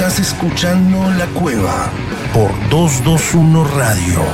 Estás escuchando La Cueva por 221 Radio.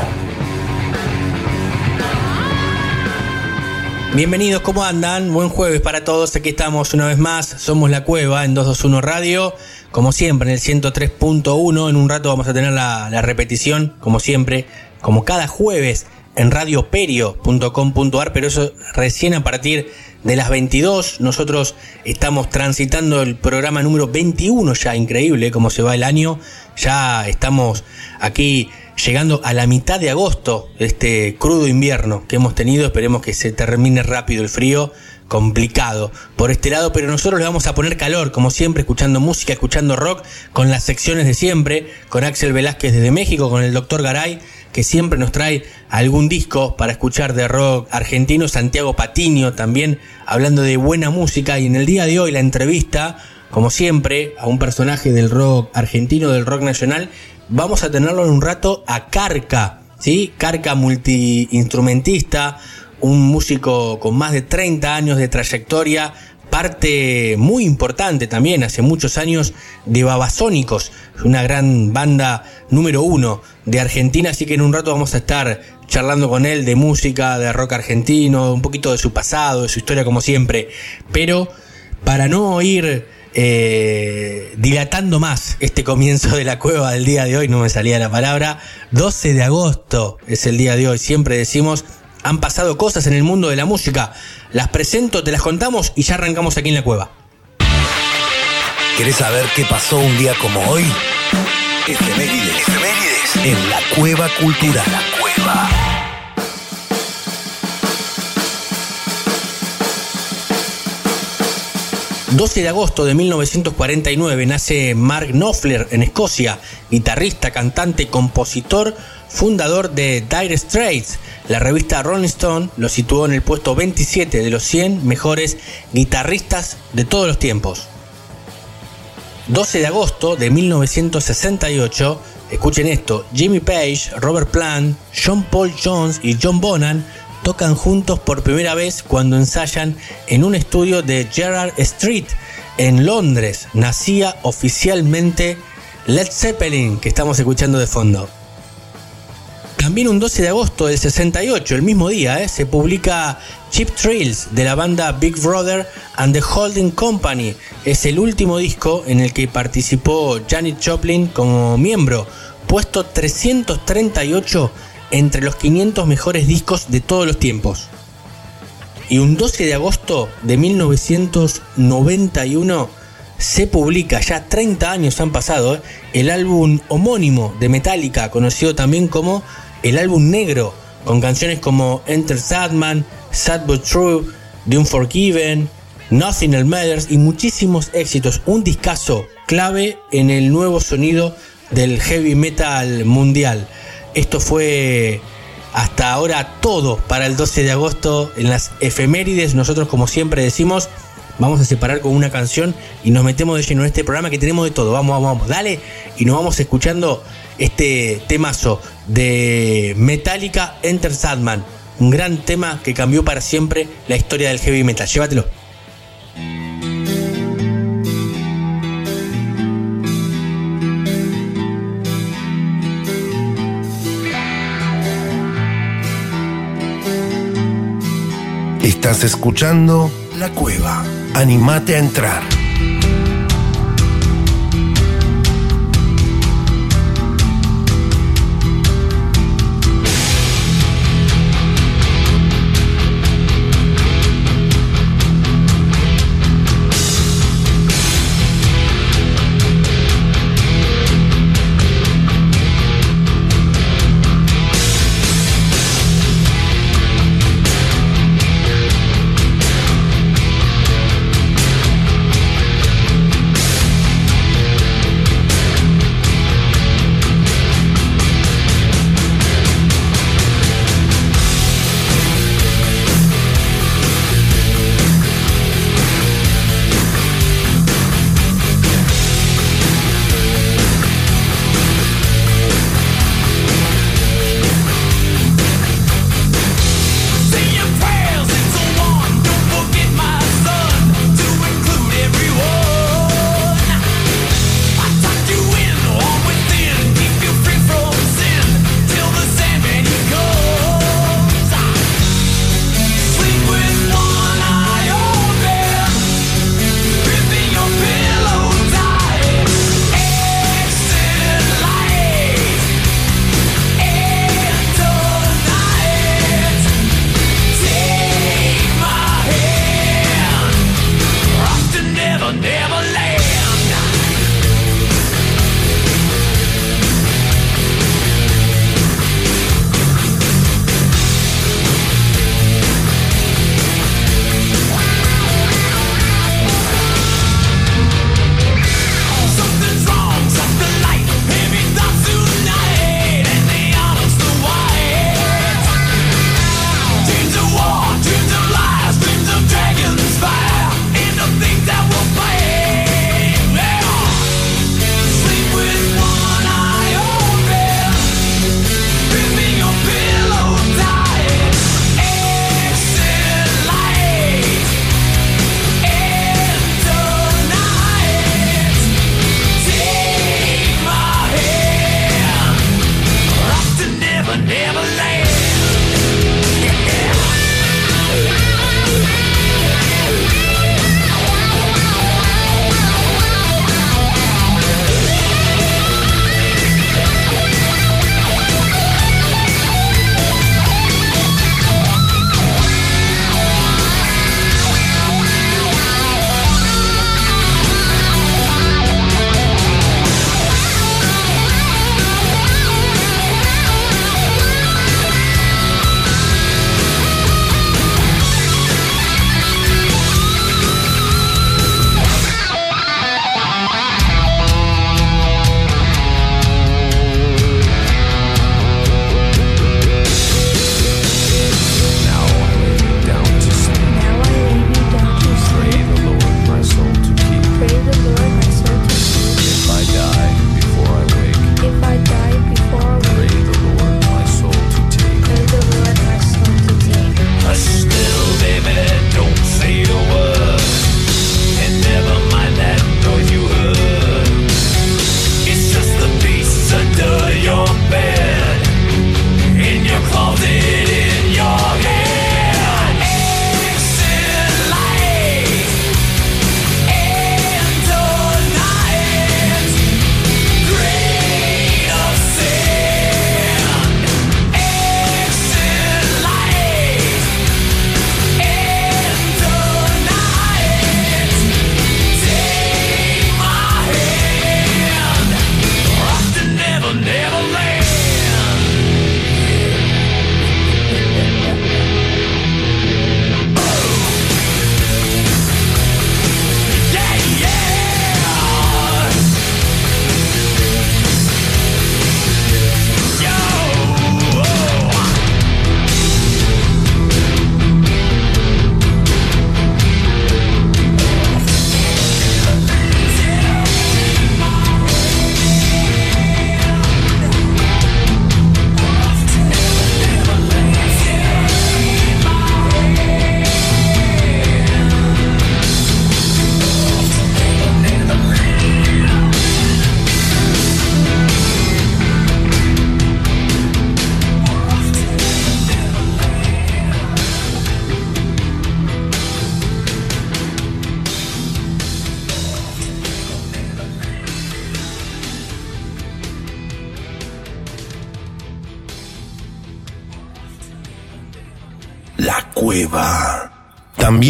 Bienvenidos, ¿cómo andan? Buen jueves para todos. Aquí estamos una vez más. Somos La Cueva en 221 Radio. Como siempre, en el 103.1. En un rato vamos a tener la, la repetición, como siempre, como cada jueves en radioperio.com.ar, pero eso recién a partir de las 22. Nosotros estamos transitando el programa número 21 ya, increíble cómo se va el año. Ya estamos aquí llegando a la mitad de agosto este crudo invierno que hemos tenido. Esperemos que se termine rápido el frío complicado por este lado, pero nosotros le vamos a poner calor, como siempre, escuchando música, escuchando rock, con las secciones de siempre, con Axel Velázquez desde México, con el doctor Garay, que siempre nos trae algún disco para escuchar de rock argentino, Santiago Patiño también, hablando de buena música, y en el día de hoy la entrevista, como siempre, a un personaje del rock argentino, del rock nacional, vamos a tenerlo en un rato a Carca, ¿sí? Carca multiinstrumentista, un músico con más de 30 años de trayectoria, parte muy importante también hace muchos años de Babasónicos, una gran banda número uno de Argentina, así que en un rato vamos a estar charlando con él de música, de rock argentino, un poquito de su pasado, de su historia como siempre, pero para no ir eh, dilatando más este comienzo de la cueva del día de hoy, no me salía la palabra, 12 de agosto es el día de hoy, siempre decimos han pasado cosas en el mundo de la música. Las presento, te las contamos y ya arrancamos aquí en la cueva. ¿Querés saber qué pasó un día como hoy? Efemérides. Efemérides. En la cueva cultural. La cueva. ...12 de agosto de 1949 nace Mark Knopfler en Escocia, guitarrista, cantante, compositor, fundador de Dire Straits, la revista Rolling Stone lo situó en el puesto 27 de los 100 mejores guitarristas de todos los tiempos. 12 de agosto de 1968, escuchen esto, Jimmy Page, Robert Plant, John Paul Jones y John Bonham tocan juntos por primera vez cuando ensayan en un estudio de Gerard Street en Londres. Nacía oficialmente Led Zeppelin que estamos escuchando de fondo. También un 12 de agosto del 68, el mismo día, ¿eh? se publica Cheap Thrills de la banda Big Brother and the Holding Company. Es el último disco en el que participó Janet Joplin como miembro, puesto 338 entre los 500 mejores discos de todos los tiempos. Y un 12 de agosto de 1991 se publica, ya 30 años han pasado, ¿eh? el álbum homónimo de Metallica, conocido también como el álbum negro, con canciones como Enter Sadman, Sad But True, The Unforgiven, Nothing Else Matters y muchísimos éxitos. Un discazo clave en el nuevo sonido del heavy metal mundial. Esto fue hasta ahora todo para el 12 de agosto en las efemérides. Nosotros, como siempre decimos, vamos a separar con una canción y nos metemos de lleno en este programa que tenemos de todo. Vamos, vamos, vamos, dale. Y nos vamos escuchando este temazo de Metallica Enter Sadman. Un gran tema que cambió para siempre la historia del heavy metal. Llévatelo. Estás escuchando La Cueva. Animate a entrar.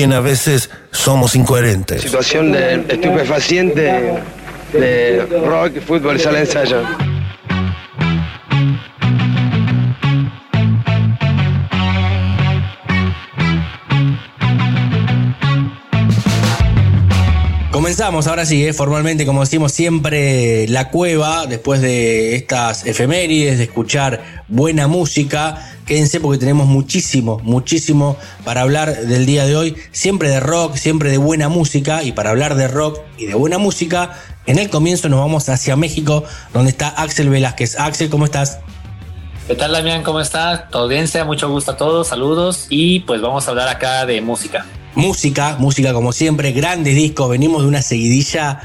También a veces somos incoherentes. Situación de estupefaciente de rock, fútbol, sala de ensayo. Comenzamos ahora sí, ¿eh? formalmente, como decimos siempre, la cueva, después de estas efemérides, de escuchar buena música. Quédense porque tenemos muchísimo, muchísimo para hablar del día de hoy. Siempre de rock, siempre de buena música. Y para hablar de rock y de buena música, en el comienzo nos vamos hacia México, donde está Axel Velázquez. Axel, ¿cómo estás? ¿Qué tal, Damián? ¿Cómo estás? Tu audiencia, mucho gusto a todos, saludos. Y pues vamos a hablar acá de música música, música como siempre, grandes discos, venimos de una seguidilla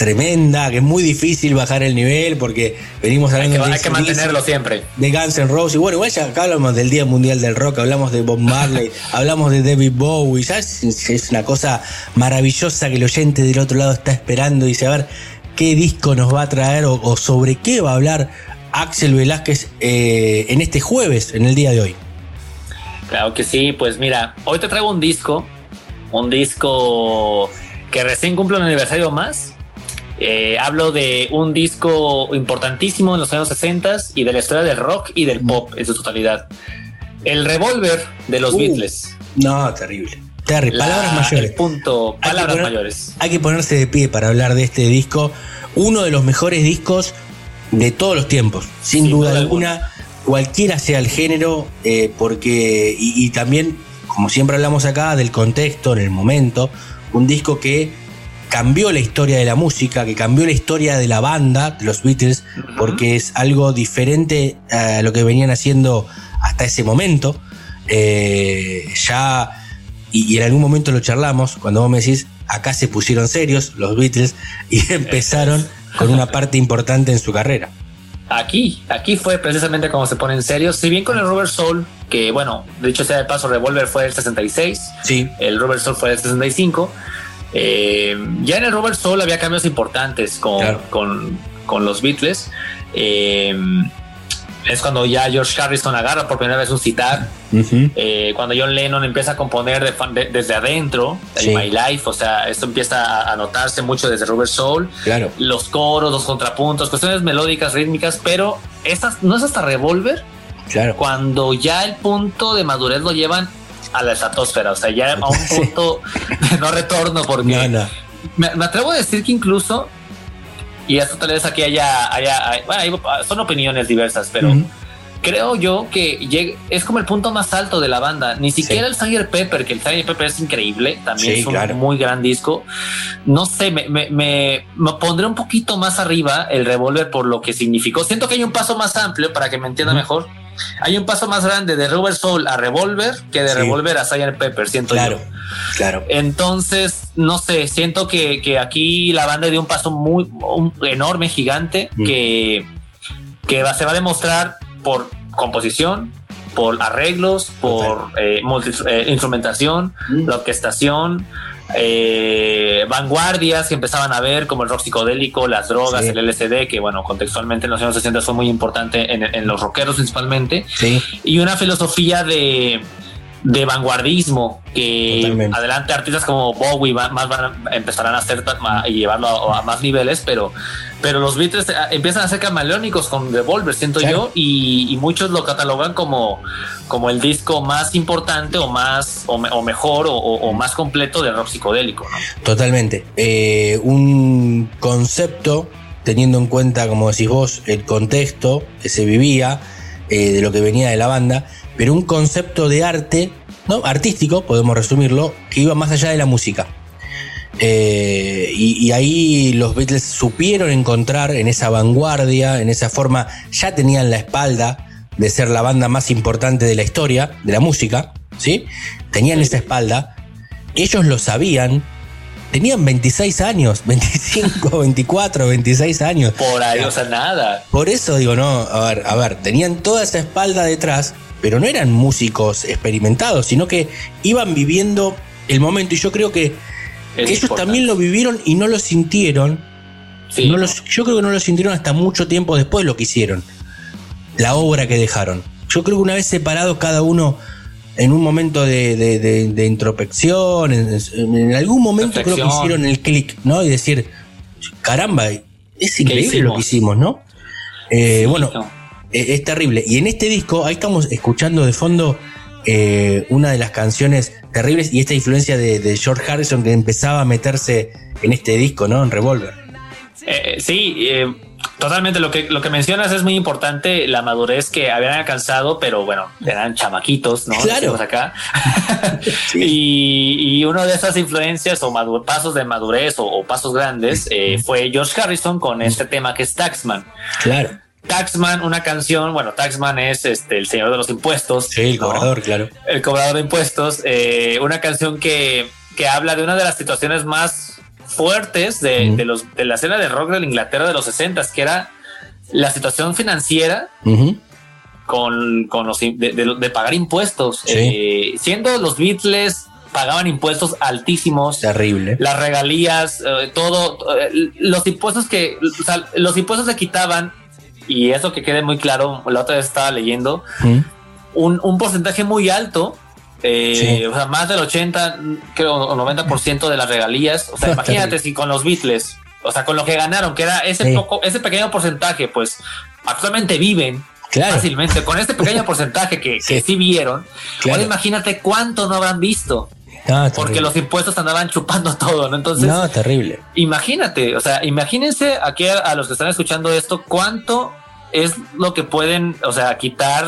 tremenda, que es muy difícil bajar el nivel porque venimos hablando hay que, de hay que mantenerlo siempre. De Guns N' Roses. Y bueno, igual ya acá hablamos del Día Mundial del Rock, hablamos de Bob Marley, hablamos de David Bowie. ¿sabes? Es una cosa maravillosa que el oyente del otro lado está esperando y dice, a ver, ¿qué disco nos va a traer o, sobre qué va a hablar Axel Velázquez eh, en este jueves, en el día de hoy? Claro que sí, pues mira, hoy te traigo un disco, un disco que recién cumple un aniversario más. Eh, hablo de un disco importantísimo en los años 60 y de la historia del rock y del pop en su totalidad. El revólver de los uh, Beatles. No, terrible. Terrible. palabras mayores. punto, palabras mayores. Hay que ponerse de pie para hablar de este disco. Uno de los mejores discos de todos los tiempos, sin, duda, alguna cualquiera sea el género, eh, porque, y, también, como siempre hablamos acá, del contexto, en el momento, un disco que cambió la historia de la música, que cambió la historia de la banda, de los Beatles, porque es algo diferente a lo que venían haciendo hasta ese momento. Eh, ya, y, en algún momento lo charlamos, cuando vos me decís, acá se pusieron serios los Beatles y empezaron con una parte importante en su carrera. Aquí, aquí fue precisamente como se pone en serio. Si bien con el Robert Soul, que bueno, de hecho sea de paso, Revolver fue del 66, sí. el Robert Soul fue del 65. Eh, ya en el Robert Soul había cambios importantes con, con, con los Beatles. Eh, es cuando ya George Harrison agarra por primera vez un citar, eh, cuando John Lennon empieza a componer desde adentro, My Life, o sea, esto empieza a, notarse mucho desde Robert Soul, claro. los coros, los contrapuntos, cuestiones melódicas, rítmicas, pero estas no es hasta Revolver, claro. cuando ya el punto de madurez lo llevan a la estratosfera, o sea, ya a un punto de no retorno, porque me atrevo a decir que incluso y esto tal vez aquí haya, haya, bueno, son opiniones diversas, pero creo yo que es como el punto más alto de la banda. Ni siquiera el Sgt. Pepper, que el Sgt. Pepper es increíble, también es un muy gran disco. No sé, me, me, me, pondré un poquito más arriba el revólver por lo que significó. Siento que hay un paso más amplio para que me entienda mejor hay un paso más grande de Robert Soul a Revolver que de Revolver a Sgt. Pepper, siento claro, Claro. Entonces, no sé, siento que, aquí la banda dio un paso muy enorme, gigante, mm. que, que se va a demostrar por composición, por arreglos, por eh, eh, instrumentación, mm. la orquestación, eh, vanguardias que empezaban a ver, como el rock psicodélico, las drogas, el LSD, que bueno, contextualmente en los años 60 fue muy importante en, los rockeros principalmente, y una filosofía de, de vanguardismo que adelante artistas como Bowie más van a, empezarán a hacer y llevarlo a, más niveles, pero, pero los Beatles eh, empiezan a ser camaleónicos con Revolver, siento yo, y, muchos lo catalogan como, como el disco más importante o más o, mejor o, más completo del rock psicodélico. Totalmente. Eh, un concepto teniendo en cuenta, como decís vos, el contexto que se vivía, eh, de lo que venía de la banda, pero un concepto de arte, ¿no? artístico, podemos resumirlo, que iba más allá de la música. Eh, y, ahí los Beatles supieron encontrar en esa vanguardia, en esa forma, ya tenían la espalda de ser la banda más importante de la historia, de la música, ¿sí? Tenían esa espalda, ellos lo sabían, tenían 26 años, 25, 24, 26 años. Por ahí, o sea, nada. Por eso digo, no, a ver, a ver, tenían toda esa espalda detrás pero no eran músicos experimentados, sino que iban viviendo el momento. Y yo creo que, ellos también lo vivieron y no lo sintieron. yo creo que no lo sintieron hasta mucho tiempo después de lo que hicieron. La obra que dejaron. Yo creo que una vez separados cada uno en un momento de, de- de- de introspección, en, en algún momento creo que hicieron el clic, ¿no? Y decir, caramba, es increíble lo que hicimos, ¿no? Eh, bueno, No. eh, es terrible. Y en este disco, ahí estamos escuchando de fondo eh, una de las canciones terribles y esta influencia de, de George Harrison que empezaba a meterse en este disco, ¿no? En Revolver. Eh, sí, eh, totalmente. Lo que, lo que mencionas es muy importante, la madurez que habían alcanzado, pero bueno, eran chamaquitos, ¿no? Claro. Acá. y, y una de esas influencias o pasos de madurez o, o pasos grandes eh, fue George Harrison con este tema que es Taxman. Claro. Taxman, una canción, bueno, Taxman es este, el señor de los impuestos. Sí, el ¿no? cobrador, claro. El cobrador de impuestos, eh, una canción que, que habla de una de las situaciones más fuertes de, de los, de la escena de rock de la Inglaterra de los 60 que era la situación financiera con, con los de, de- de pagar impuestos. Sí. Eh, siendo los Beatles pagaban impuestos altísimos. Terrible. Las regalías, eh, todo, eh, los impuestos que, o sea, los impuestos se quitaban, y eso que quede muy claro, la otra vez estaba leyendo, un, un porcentaje muy alto, eh, Sí. o sea, más del 80, creo, o 90% de las regalías. O sea, imagínate si con los Beatles, o sea, con lo que ganaron, que era ese Sí. poco, ese pequeño porcentaje, pues actualmente viven Claro. fácilmente con este pequeño porcentaje que, que Sí. sí vieron. Claro. Ahora imagínate cuánto no habrán visto, No, porque los impuestos andaban chupando todo, ¿no? Entonces, No, terrible. imagínate, o sea, imagínense aquí a, a los que están escuchando esto, cuánto es lo que pueden, o sea, quitar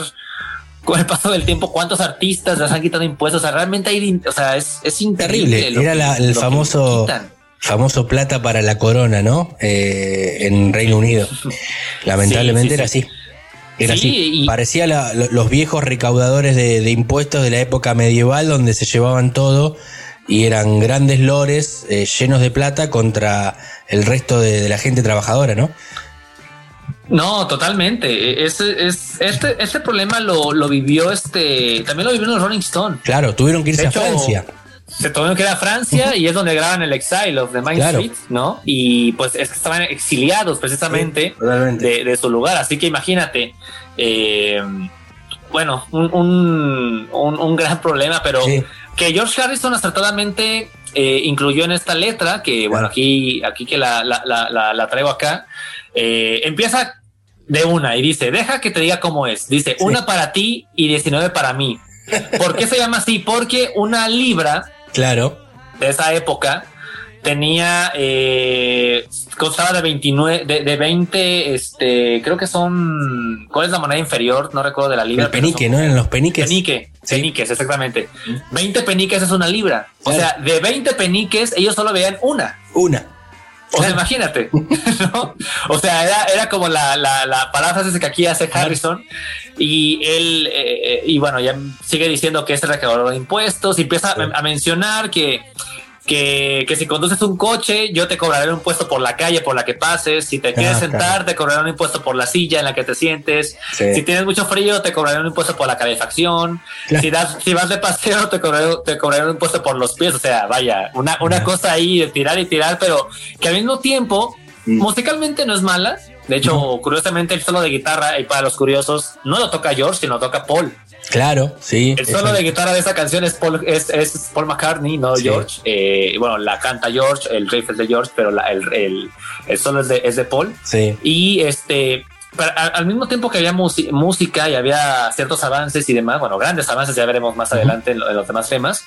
con el paso del tiempo, cuántos artistas les han quitado impuestos, o sea, realmente hay, o sea, es, es. Terrible. Era que- la- el famoso famoso plata para la corona, ¿no? Eh, en Reino Unido. Lamentablemente Sí, sí, era sí. así. Era Sí, así. y- Parecía la- los viejos recaudadores de, de impuestos de la época medieval donde se llevaban todo y eran grandes lores eh, llenos de plata contra el resto de, de la gente trabajadora, ¿no? No, totalmente. Es, es, este, este problema lo, lo vivió este, también lo vivió los Rolling Stone. Claro, tuvieron que irse a Francia. Se tuvieron que ir a Francia y es donde graban el Exile of the Main Claro. Street, ¿no? Y pues es que estaban exiliados precisamente Sí, de, de su lugar. Así que imagínate, eh, bueno, un, un, un- un gran problema, pero Sí. que George Harrison acertadamente eh, incluyó en esta letra, que bueno, aquí, aquí que la, la, la, la- la traigo acá, eh, empieza de una y dice, deja que te diga cómo es. Dice, una para ti y 19 para mí. ¿Por qué se llama así? Porque una libra Claro. de esa época tenía eh, costaba de 29 de, de 20 este creo que son ¿cuál es la moneda inferior? no recuerdo de la libra El penique, son- ¿no? En los peniques. penique Sí. peniques exactamente 20 peniques es una libra o sea de 20 peniques ellos solo veían una Una. O sea, imagínate, ¿no? O sea, era, era como la, la, la paráfrasis que aquí hace Harrison y él, eh, eh, y bueno, ya sigue diciendo que es el recaudador de impuestos y empieza a, a mencionar que, que, que si conduces un coche, yo te cobraré un impuesto por la calle por la que pases, si te quieres Ah, sentar, claro. te cobraré un impuesto por la silla en la que te sientes, Sí. si tienes mucho frío, te cobraré un impuesto por la calefacción, Claro. si, das, si vas de paseo, te cobraré, te cobraré un impuesto por los pies, o sea, vaya, una, una cosa ahí de tirar y tirar, pero que al mismo tiempo, Mm. musicalmente no es mala. De hecho, curiosamente, el solo de guitarra, y para los curiosos, no lo toca George, sino lo toca Paul. Claro, sí. El solo de guitarra de esa canción es Paul, es, es Paul McCartney, no Sí. George. Eh, bueno, la canta George, el riff es de George, pero la- el, el, el solo es de, es de Paul. Sí. Y este, pero al, mismo tiempo que había música y había ciertos avances y demás, bueno, grandes avances, ya veremos más adelante en, lo- en los demás temas.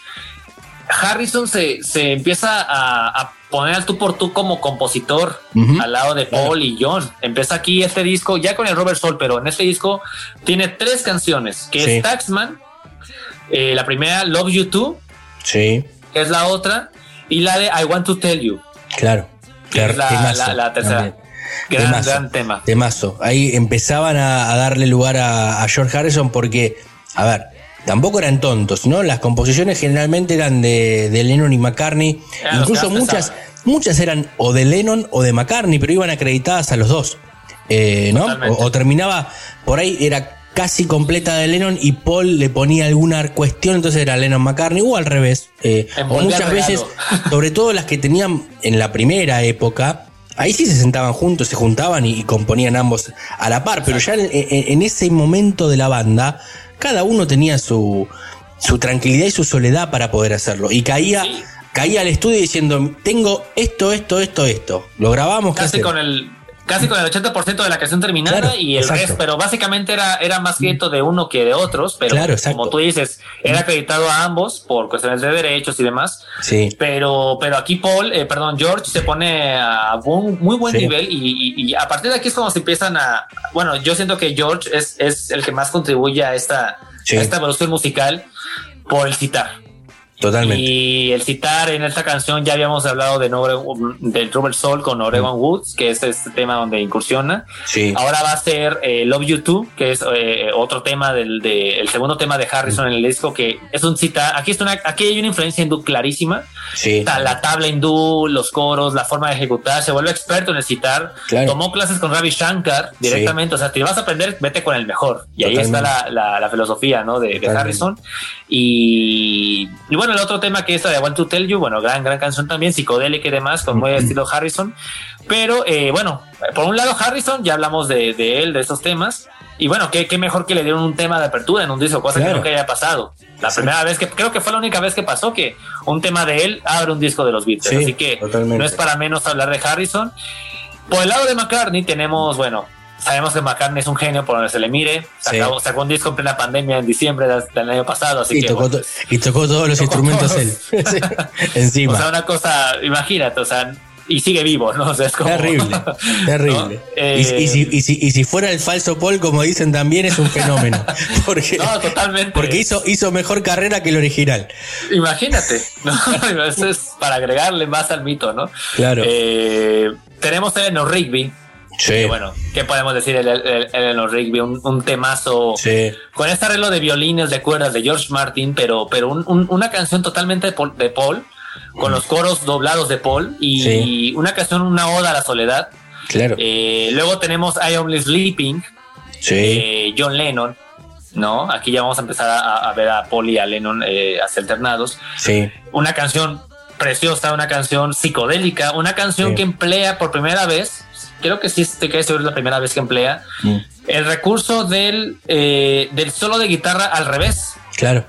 Harrison se, se empieza a, a poner al tú por tú como compositor al lado de Paul y John. Empieza aquí este disco ya con el Robert Soul, pero en este disco tiene tres canciones, que Sí. es Taxman, eh, la primera Love You Too, Sí, que es la otra, y la de I Want to Tell You, claro. que es la, Temazo la- la tercera. también. Gran, Temazo. gran tema. Temazo. Ahí empezaban a, a darle lugar a, a George Harrison porque, a ver, tampoco eran tontos, ¿no? Las composiciones generalmente eran de, de Lennon y McCartney. Incluso muchas, muchas eran o de Lennon o de McCartney, pero iban acreditadas a los dos. Eh, ¿no? O, o terminaba, por ahí era casi completa de Lennon y Paul le ponía alguna cuestión, entonces era Lennon McCartney, o al revés. Eh, o muchas veces, sobre todo las que tenían en la primera época, ahí sí se sentaban juntos, se juntaban y, y componían ambos a la par, pero ya en, en- en ese momento de la banda, cada uno tenía su, su tranquilidad y su soledad para poder hacerlo. Y caía, Sí. caía al estudio diciendo, tengo esto, esto, esto, esto. Lo grabamos. ¿qué casi con el casi con el 80% de la canción terminada Claro, y el exacto. resto, pero básicamente era, era más crédito de uno que de otros, pero Claro, como tú dices, era acreditado a ambos por cuestiones de derechos y demás, Sí, pero, pero aquí Paul, eh, perdón, George se pone a un muy buen Sí. nivel y, y- y a partir de aquí es como se empiezan a, bueno, yo siento que George es, es el que más contribuye a esta, Sí. a esta evolución musical por el citar. Totalmente. Y el citar en esta canción ya habíamos hablado de Nore- del Rubber Soul con Oregon Woods, que es este tema donde incursiona. Sí, Ahora va a ser eh, Love You Too, que es eh, otro tema del de, el segundo tema de Harrison en el disco, que es un citar. Aquí, está una, aquí hay una influencia hindú clarísima. sí. Está La tabla hindú, los coros, la forma de ejecutar, se vuelve experto en el citar. Claro. Tomó clases con Ravi Shankar directamente. O sea, te vas a aprender, vete con el mejor. Y ahí está la, la- la filosofía ¿no? de, de Totalmente. Harrison. Y, y bueno, el otro tema que es la de Want to Tell You, bueno, gran, gran canción también, psicodélica y demás, con muy estilo Harrison. Pero eh, bueno, por un lado, Harrison, ya hablamos de, de él, de esos temas. Y bueno, qué, qué mejor que le dieron un tema de apertura en un disco, cosa Claro. que nunca haya pasado. La primera vez que creo que fue la única vez que pasó que un tema de él abre un disco de los Beatles. Sí, Así que totalmente. no es para menos hablar de Harrison. Por el lado de McCartney tenemos, bueno, sabemos que McCartney es un genio por donde se le mire. Sí. Sacó, sacó un disco en plena pandemia en diciembre del, año pasado, así Y que tocó, bueno, y tocó todos los Tocó instrumentos todos. él. Sí, Encima. o sea, una cosa, imagínate, o sea, y sigue vivo, ¿no? O sea, es como Terrible, terrible. ¿no? Y- Eh, y, si, y si- y si fuera el falso Paul, como dicen también, es un fenómeno. Porque, No, totalmente. porque hizo, hizo mejor carrera que el original. Imagínate, ¿no? Eso es para agregarle más al mito, ¿no? Claro. Eh, tenemos Eleanor Rigby. Sí. bueno, ¿qué podemos decir? El, el- Eleanor Rigby, un, un temazo Sí. con este arreglo de violines de cuerdas de George Martin, pero, pero un- un- una canción totalmente de Paul, de Paul, con los coros doblados de Paul y, Sí. una canción, una oda a la soledad. Claro. Eh, luego tenemos I Only Sleeping, sí. eh, John Lennon, ¿no? Aquí ya vamos a empezar a, a ver a Paul y a Lennon eh, alternados. sí. Una canción preciosa, una canción psicodélica, una canción Sí. que emplea por primera vez, creo que sí te quedas seguro es la primera vez que emplea, Mm. el recurso del, eh, del solo de guitarra al revés. Claro.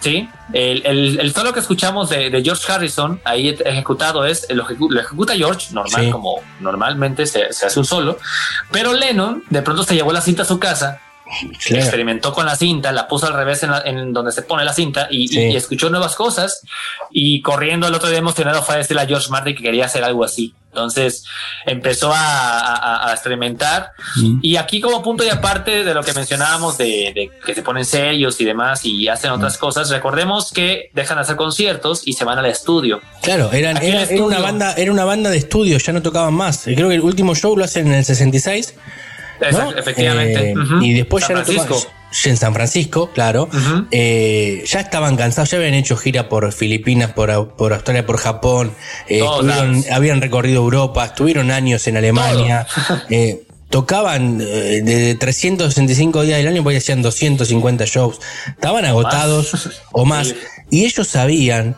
Sí, el, el- el solo que escuchamos de, de George Harrison ahí ejecutado es lo, ejecu- lo ejecuta George normal, Sí. como normalmente se, se hace un solo, pero Lennon de pronto se llevó la cinta a su casa, Claro. experimentó con la cinta, la puso al revés en, la- en donde se pone la cinta y, Sí. y escuchó nuevas cosas y corriendo el otro día emocionado fue a decirle a George Martin que quería hacer algo así. Entonces empezó a, a- a experimentar y aquí como punto y aparte de lo que mencionábamos de, de que se ponen serios y demás y hacen otras cosas, recordemos que dejan de hacer conciertos y se van al estudio. Claro, eran, era, era una banda, era una banda de estudio, ya no tocaban más. Y Creo que el último show lo hacen en el 66. ¿no? Efe- Efectivamente. Eh. Y después San ya no tocaban- Francisco. En San Francisco, claro. Eh, ya estaban cansados, ya habían hecho gira por Filipinas, por, Au- por Australia, por Japón. eh, estuvieron- habían recorrido Europa, estuvieron años en Alemania. eh, tocaban eh, de 365 días del año, pues hacían 250 shows. Estaban agotados o más. Sí. Y ellos sabían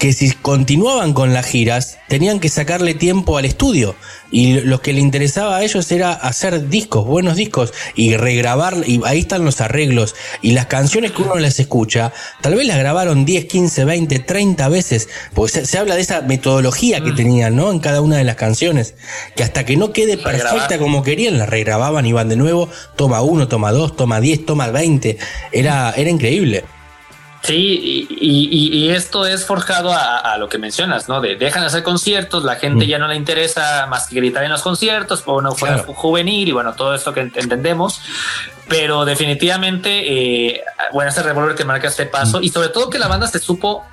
que si continuaban con las giras, tenían que sacarle tiempo al estudio. Y lo que le interesaba a ellos era hacer discos, buenos discos, y regrabar, y ahí están los arreglos. Y las canciones que uno las escucha, tal vez las grabaron 10, 15, 20, 30 veces, porque se, se habla de esa metodología Mm. que tenían, ¿no? En cada una de las canciones, que hasta que no quede perfecta como querían, la regrababan, iban de nuevo, toma uno, toma dos, toma 10, toma 20. Era, era increíble. Sí, y, y- y esto es forjado a, a lo que mencionas, ¿no? De dejan de hacer conciertos, la gente Mm. ya no le interesa más que gritar en los conciertos, por una Claro. juvenil y bueno, todo esto que ent- entendemos. Pero definitivamente, eh, bueno, ese revólver que marca este paso Mm. y sobre todo que la banda se supo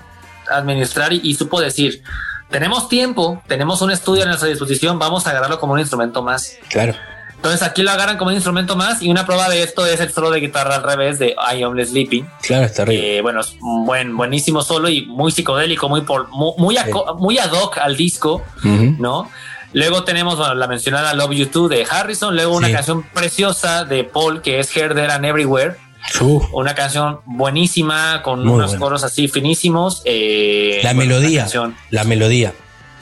administrar y, y supo decir, tenemos tiempo, tenemos un estudio a nuestra disposición, vamos a agarrarlo como un instrumento más. Claro. Entonces aquí lo agarran como un instrumento más y una prueba de esto es el solo de guitarra al revés de I Only Sleeping. Claro, es terrible. Eh, bueno, es un buen, buenísimo solo y muy psicodélico, muy, por, muy, muy, ad hoc al disco. ¿no? Luego tenemos bueno, la mencionada Love You Too de Harrison, luego una Sí. canción preciosa de Paul que es Here, There and Everywhere, Uh, una canción buenísima con unos coros así finísimos. eh, la bueno, melodía, la melodía.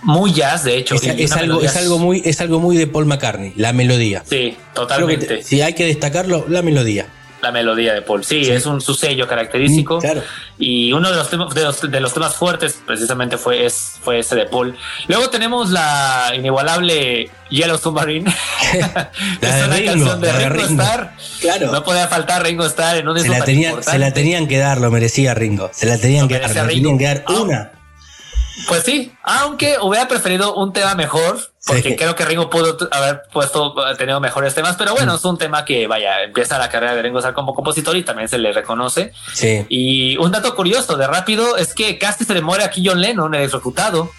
Muy jazz, de hecho. Es, algo, es algo muy, es algo muy de Paul McCartney, la melodía. Sí, totalmente. te- si hay que destacarlo, la melodía. La melodía de Paul, sí, es un su sello característico. Mm, claro. Y uno de los, temas, de los, de los temas fuertes precisamente fue, es, fue ese de Paul. Luego tenemos la inigualable Yellow Submarine. Es una Ringo, canción de Ringo, Ringo. Starr. Claro. No podía faltar Ringo Starr en un Se la, importante. se la tenían que dar, lo merecía Ringo. Se la tenían Lo que dar, Ringo. tenían que dar Ah. una. Pues sí, aunque hubiera preferido un tema mejor, porque Sí. creo que Ringo pudo haber puesto, eh, tenido mejores temas, pero Mm. bueno, es un tema que, vaya, empieza la carrera de Ringo Starr como compositor y también se le reconoce. Sí. Y un dato curioso de rápido es que casi se le muere aquí John Lennon, el ejecutado,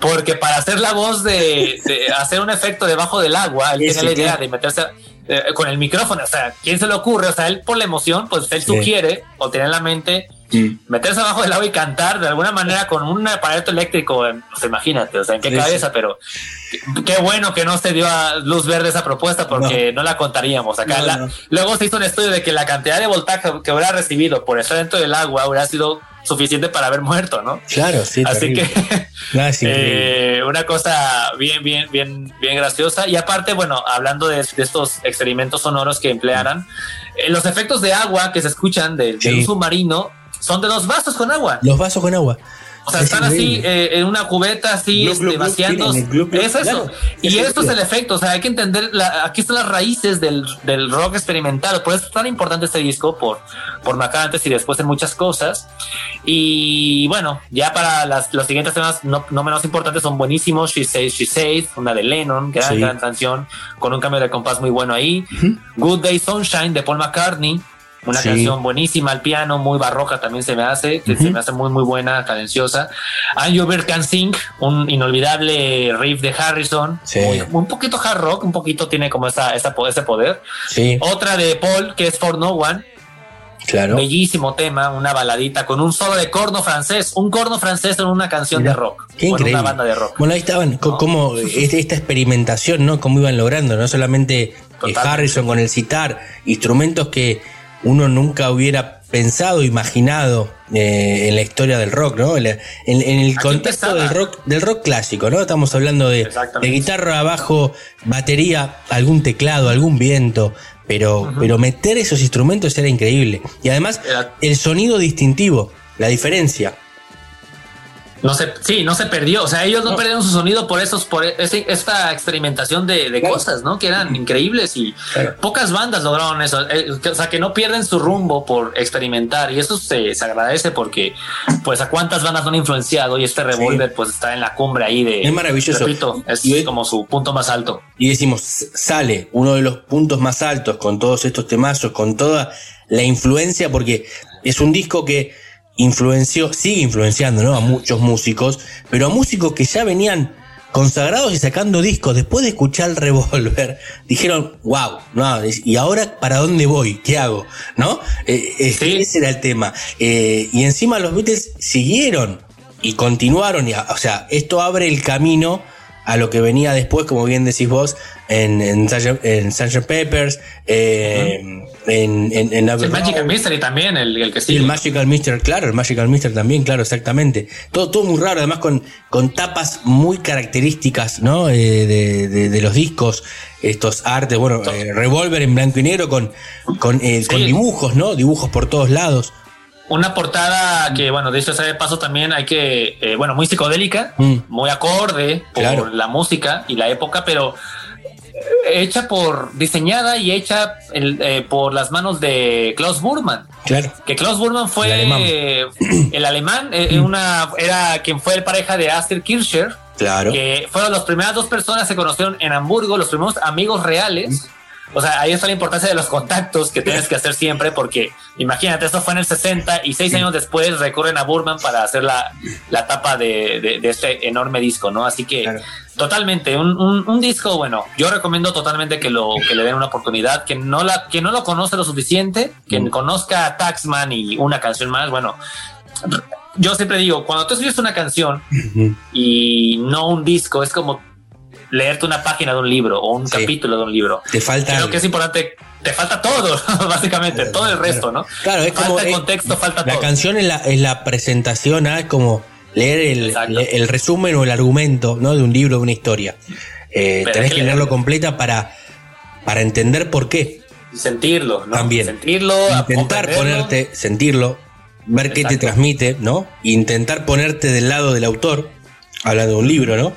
porque para hacer la voz de, de hacer un efecto debajo del agua, él Sí, tenía la idea de meterse eh, con el micrófono. O sea, ¿quién se le ocurre? O sea, él por la emoción, pues él sugiere o tiene en la mente meterse abajo del agua y cantar de alguna manera con un aparato eléctrico. eh, Pues imagínate, o sea, en qué Sí, cabeza, pero qué- bueno que no se dio a luz verde esa propuesta porque no, la contaríamos. Acá No, la- no. luego se hizo un estudio de que la cantidad de voltaje que hubiera recibido por estar dentro del agua hubiera sido suficiente para haber muerto, ¿no? Claro, sí. Así terrible. que eh, una cosa bien, bien, bien, bien graciosa. Y aparte, bueno, hablando de, de estos experimentos sonoros que emplearan, eh, los efectos de agua que se escuchan del, de Sí. un submarino son de dos vasos con agua. Los vasos con agua. O sea, Es están así increíble. eh, en una cubeta así, Glup, este, vaciando. Es eso. claro. y Es esto es el efecto. O sea, hay que entender. La, aquí están las raíces del, del rock experimental. Por eso es tan importante este disco, por, por Maca antes y después en muchas cosas. Y bueno, ya para las, los siguientes temas, no, no menos importantes, son buenísimos. She Says, She Says, una de Lennon, gran, Sí. gran canción, con un cambio de compás muy bueno ahí. Good Day Sunshine de Paul McCartney. Una Sí. canción buenísima al piano, muy barroca también se me hace, que se me hace muy muy buena, cadenciosa. And You Can Sing, un inolvidable riff de Harrison, Sí. muy- un poquito hard rock, un poquito tiene como esa, ese poder. Sí, Otra de Paul, que es For No One, claro. bellísimo tema, una baladita con un solo de corno francés, un corno francés en una canción Mira, de rock, Qué increíble. una banda de rock. Bueno, ahí estaban, co- como esta experimentación, ¿no? Cómo iban logrando, no solamente eh, Totalmente. Harrison con el citar, instrumentos que uno nunca hubiera pensado, imaginado eh, en la historia del rock, ¿no? En, la- en- en el Aquí contexto del rock, del rock clásico, ¿no? Estamos hablando de, guitarra, bajo, batería, algún teclado, algún viento. Pero, pero meter esos instrumentos era increíble. Y además, el sonido distintivo, la diferencia. No se, sí, no se perdió. O sea, ellos no, No. perdieron su sonido por esos, por ese- esta experimentación de, de Claro. cosas, ¿no? Que eran increíbles y Claro. pocas bandas lograron eso. Eh, o sea, que no pierden su rumbo por experimentar y eso se, se agradece porque, pues, a cuántas bandas no han influenciado y este revólver, pues, está en la cumbre ahí de. Es maravilloso. Repito, es Y hoy- como su punto más alto. y decimos, sale uno de los puntos más altos con todos estos temazos, con toda la influencia, porque es un disco que influenció, sigue influenciando ¿no? a muchos músicos, pero a músicos que ya venían consagrados y sacando discos, después de escuchar el revólver, dijeron, wow, no, y ahora para dónde voy, qué hago, ¿no? Eh, eh, Sí. Ese era el tema. Eh, y encima los Beatles siguieron y continuaron, y, o sea, esto abre el camino a lo que venía después, como bien decís vos, en, en, Sgt. en Sgt. Peppers, eh, en, en, en Abbey El Road. Magic Mystery también, el, el que sigue. el Magical Mister, claro, el Magical Mister también, claro, exactamente. Todo, todo muy raro, además con, con tapas muy características, ¿no? Eh, de, de- de los discos, estos artes, bueno, eh, Revolver en blanco y negro con, con, eh, con Sí. dibujos, ¿no? Dibujos por todos lados. Una portada que, bueno, de hecho, ese paso también hay que, eh, bueno, muy psicodélica, Mm. muy acorde por Claro. la música y la época, pero hecha por, diseñada y hecha el- eh, por las manos de Klaus Burman. Claro. Que Klaus Burman fue El alemán. eh, el alemán, eh, eh, una, era quien fue el pareja de Astrid Kircher, Claro. que fueron las primeras dos personas que se conocieron en Hamburgo, los primeros amigos reales. O sea, ahí está la importancia de los contactos que tienes que hacer siempre, porque imagínate, esto fue en el 60 y seis años después recurren a Burman para hacer la, la tapa de, de- de este enorme disco, ¿no? Así que Claro. Totalmente, un, un- un disco, bueno, yo recomiendo totalmente que, lo, que le den una oportunidad, que no, la, que no lo conoce lo suficiente, que Mm. conozca a Taxman y una canción más, bueno. Yo siempre digo, cuando tú escribes una canción, y no un disco. Es como leerte una página de un libro o un Sí. capítulo de un libro. Te falta. Creo algo. que es importante. Te falta todo, básicamente, Claro, todo el claro. resto, ¿no? Claro, es falta como. el es- contexto, falta la todo. canción es la, es la presentación, ¿ah? es como leer el, Exacto. le- el resumen o el argumento ¿no? de un libro, de una historia. Eh, tenés que leerlo completa para, para entender por qué. sentirlo, ¿no? También. Sentirlo, intentar ponerte, sentirlo, ver qué te transmite, ¿no? Intentar ponerte del lado del autor, hablando de un libro, ¿no?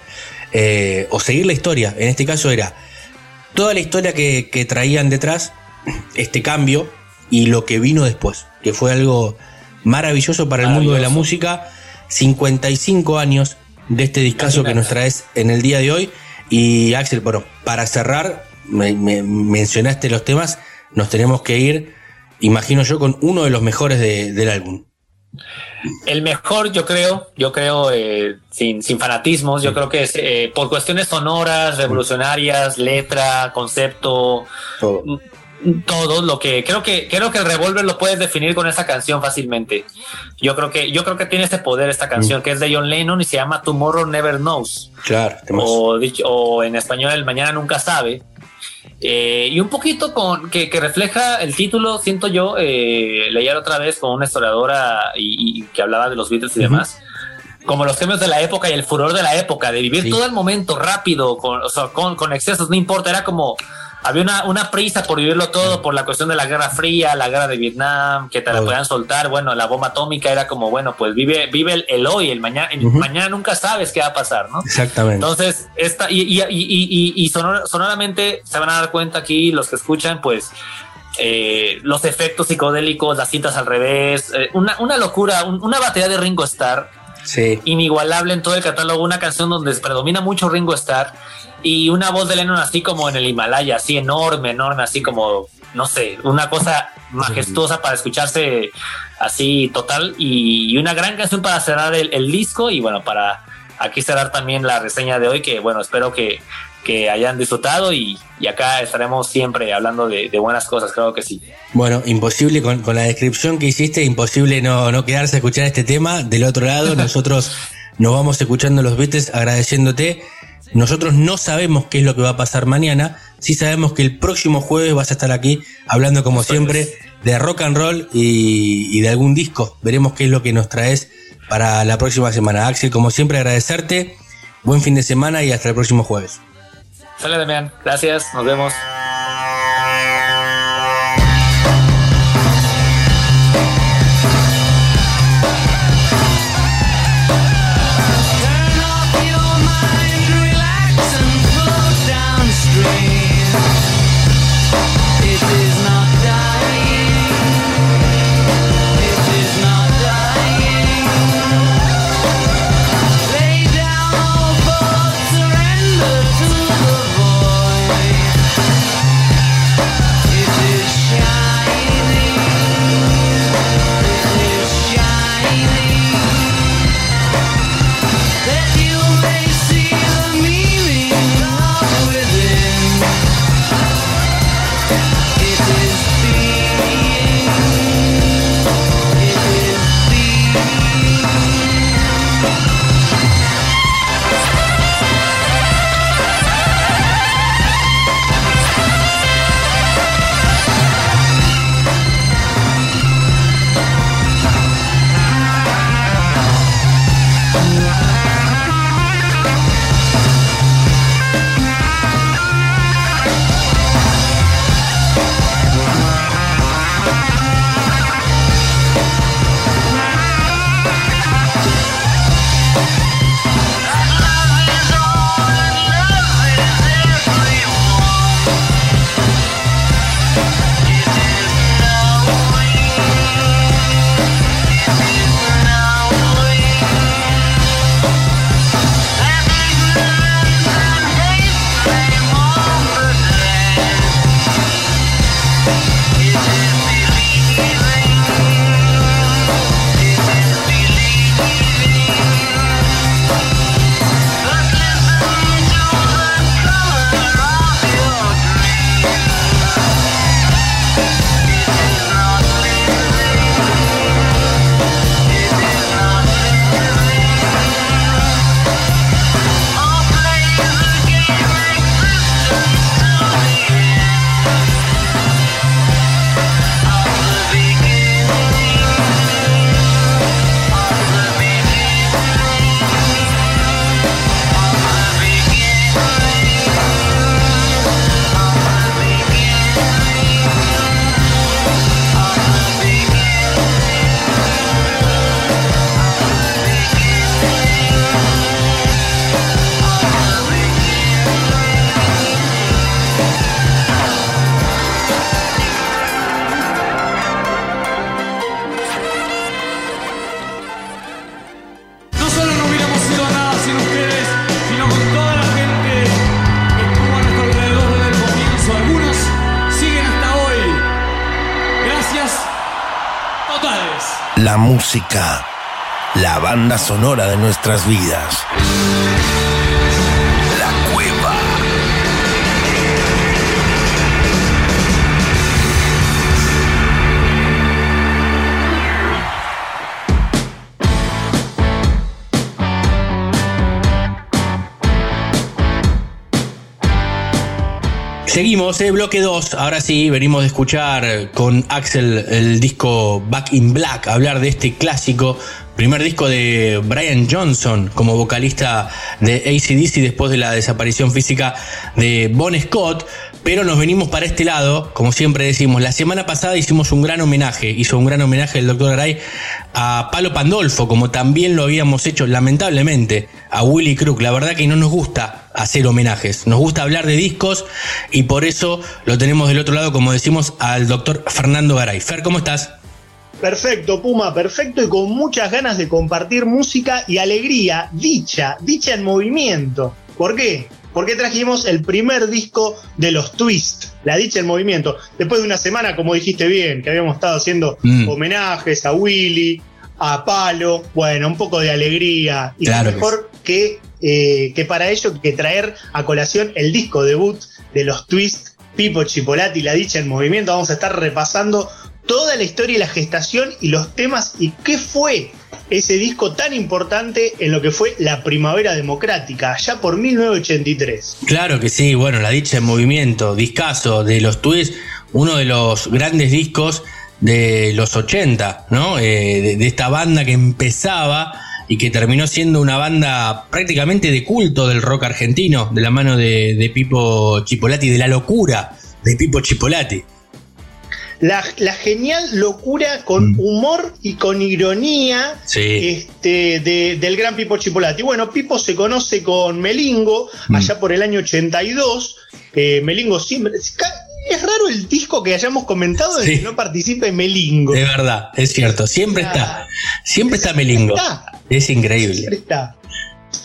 Eh, o seguir la historia. En este caso era toda la historia que, que traían detrás, este cambio y lo que vino después, que fue algo maravilloso para el mundo de la música. 55 años de este discazo que nos traes en el día de hoy. Y Axel, bueno, para cerrar, me, mencionaste los temas, nos tenemos que ir, imagino yo, con uno de los mejores del álbum. El mejor, yo creo, yo creo, eh, sin, sin fanatismos, yo creo que es eh, por cuestiones sonoras, revolucionarias, letra, concepto, todo lo que creo que creo que el revólver lo puedes definir con esa canción fácilmente. Yo creo que yo creo que tiene ese poder esta canción mm. que es de John Lennon y se llama Tomorrow Never Knows. Claro. O, dicho, o en español el mañana nunca sabe. Eh, y un poquito con que, refleja el título, siento yo, eh, leer otra vez con una historiadora y, que hablaba de los Beatles y demás. Como los temas de la época y el furor de la época, de vivir todo el momento rápido, con, con, con excesos, no importa, era como había una, una, prisa por vivirlo todo por la cuestión de la Guerra Fría, la guerra de Vietnam, que te la podían soltar. Bueno, la bomba atómica era como, bueno, pues vive, vive el, hoy, el mañana, mañana nunca sabes qué va a pasar, ¿no? Exactamente. Entonces, esta, y, y, y, y sonoramente se van a dar cuenta aquí, los que escuchan, pues. Eh, los efectos psicodélicos, las cintas al revés, eh, una, una, locura, una batería de Ringo Starr sí. inigualable en todo el catálogo, una canción donde predomina mucho Ringo Starr y una voz de Lennon así como en el Himalaya, así enorme, enorme, así como, no sé, una cosa majestuosa para escucharse así total y, una gran canción para cerrar el, disco y bueno, para aquí cerrar también la reseña de hoy que bueno, espero que, que hayan disfrutado y, acá estaremos siempre hablando de, buenas cosas, creo que sí. Bueno, imposible con, con la descripción que hiciste, imposible no, no quedarse a escuchar este tema. Del otro lado, nosotros nos vamos escuchando los beats agradeciéndote nosotros no sabemos qué es lo que va a pasar mañana, sí sabemos que el próximo jueves vas a estar aquí hablando como siempre de rock and roll y, de algún disco. Veremos qué es lo que nos traes para la próxima semana. Axel, como siempre, agradecerte. Buen fin de semana y hasta el próximo jueves. Sale, Damián. Gracias. Nos vemos. La banda sonora de nuestras vidas. Seguimos, eh, bloque 2. Ahora sí, venimos de escuchar con Axel el disco Back in Black, hablar de este clásico, primer disco de Brian Johnson como vocalista de ACDC después de la desaparición física de Bon Scott. Pero nos venimos para este lado, como siempre decimos. La semana pasada hicimos un gran homenaje, hizo un gran homenaje el doctor Garay a Palo Pandolfo, como también lo habíamos hecho lamentablemente a Willy Crook. La verdad que no nos gusta hacer homenajes, nos gusta hablar de discos y por eso lo tenemos del otro lado, como decimos, al doctor Fernando Garay. Fer, ¿cómo estás? Perfecto, Puma, perfecto y con muchas ganas de compartir música y alegría, dicha, dicha en movimiento. ¿Por qué? Porque trajimos el primer disco de los Twist, La Dicha en Movimiento. Después de una semana, como dijiste bien, que habíamos estado haciendo Mm. homenajes a Willy, a Palo, bueno, un poco de alegría. Y Claro qué mejor que, eh, que para ello que traer a colación el disco debut de los Twist, Pipo Chipolati, La Dicha en Movimiento. Vamos a estar repasando toda la historia y la gestación y los temas y qué fue ese disco tan importante en lo que fue la primavera democrática, allá por 1983. Claro que sí, bueno, La Dicha en Movimiento, discazo de los Twists, uno de los grandes discos de los 80, ¿no? Eh, de, de esta banda que empezaba y que terminó siendo una banda prácticamente de culto del rock argentino, de la mano de, de Pipo Chipolati, de la locura de Pipo Chipolati. La, la genial locura con Mm. humor y con ironía Sí. este, de- del gran Pipo Chipolati. Bueno, Pipo se conoce con Melingo Mm. allá por el año 82. Eh, Melingo siempre... Es raro el disco que hayamos comentado en Sí. que no participe Melingo. Es verdad, es cierto, siempre está, siempre está Melingo, Está. Es increíble. está.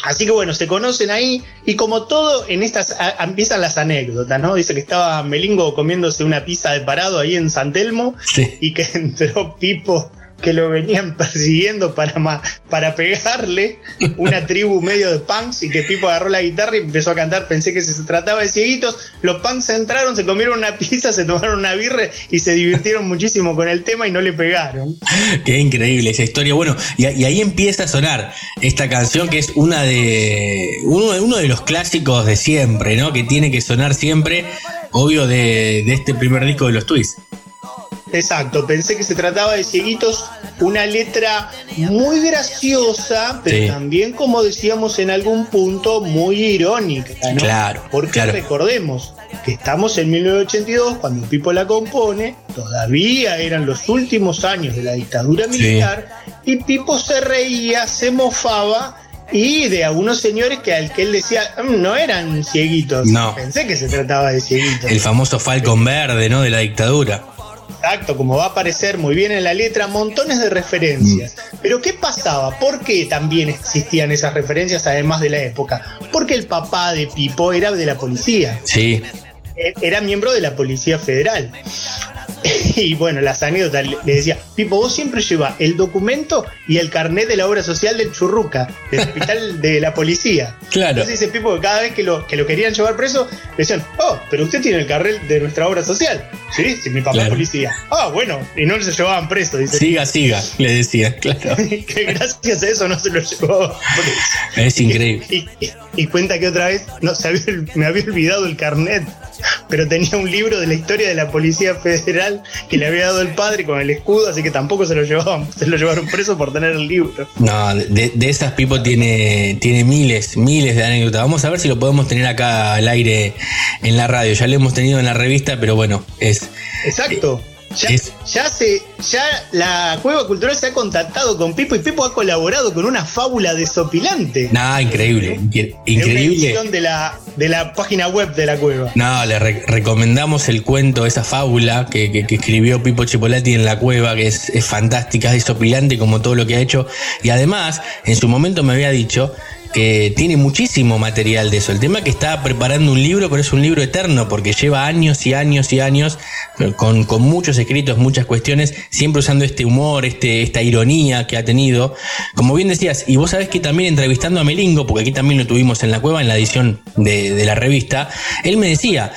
Así que bueno, se conocen ahí y como todo en estas a- empiezan las anécdotas, ¿no? Dice que estaba Melingo comiéndose una pizza de parado ahí en San Telmo Sí. y que entró Pipo que lo venían persiguiendo para, para pegarle una tribu medio de punks y que Pipo agarró la guitarra y empezó a cantar. Pensé que se trataba de cieguitos. Los punks entraron, se comieron una pizza, se tomaron una birra y se divirtieron muchísimo con el tema y no le pegaron. Qué increíble esa historia. Bueno, y, y ahí empieza a sonar esta canción que es una de uno, uno de los clásicos de siempre, ¿no? Que tiene que sonar siempre, obvio, de, de este primer disco de los Twists. Exacto, pensé que se trataba de Cieguitos, una letra muy graciosa, pero Sí. también, como decíamos en algún punto, muy irónica. ¿no? Claro, Porque claro. recordemos que estamos en 1982, cuando Pipo la compone, todavía eran los últimos años de la dictadura Sí. militar, y Pipo se reía, se mofaba. Y de algunos señores que al que él decía, "Mm, no eran cieguitos. No. Pensé que se trataba de cieguitos. El famoso Falcon Verde, ¿no? De la dictadura. Exacto, como va a aparecer muy bien en la letra, montones de referencias. Pero ¿qué pasaba? ¿Por qué también existían esas referencias además de la época? Porque el papá de Pipo era de la policía, Sí, e- era miembro de la Policía Federal. Y bueno, las anécdotas le decía, Pipo, vos siempre llevas el documento y el carnet de la obra social del Churruca, del hospital de la policía. claro. Entonces dice Pipo que cada vez que lo, que lo querían llevar preso, le decían, oh, pero usted tiene el carnet de nuestra obra social. Sí, sí, mi papá Claro. es policía. Ah, bueno, y no se llevaban preso, dice. Siga, siga, le decía, claro. que gracias a eso no se lo llevó preso. Es increíble. Y, y- y cuenta que otra vez no, se había- me había olvidado el carnet, pero tenía un libro de la historia de la Policía Federal que le había dado el padre con el escudo, así que tampoco se lo llevaban, se lo llevaron preso por tener el libro. No, de, de esas Pipo tiene, tiene miles, miles de anécdotas. Vamos a ver si lo podemos tener acá al aire en la radio. Ya lo hemos tenido en la revista, pero bueno, es. Exacto. Ya, Es- ya se, ya la Cueva Cultural se ha contactado con Pipo y Pipo ha colaborado con una fábula desopilante. Nada, increíble. Increíble. de la, de la página web de la Cueva. No, le re- recomendamos el cuento, esa fábula que, que- que escribió Pipo Chipolati en la cueva, que es, es fantástica, es desopilante como todo lo que ha hecho. Y además, en su momento me había dicho que tiene muchísimo material de eso. El tema es que está preparando un libro, pero es un libro eterno, porque lleva años y años y años con, con muchos escritos, muchas cuestiones, siempre usando este humor, este, esta ironía que ha tenido. Como bien decías, y vos sabés que también entrevistando a Melingo, porque aquí también lo tuvimos en la cueva, en la edición de, de la revista, él me decía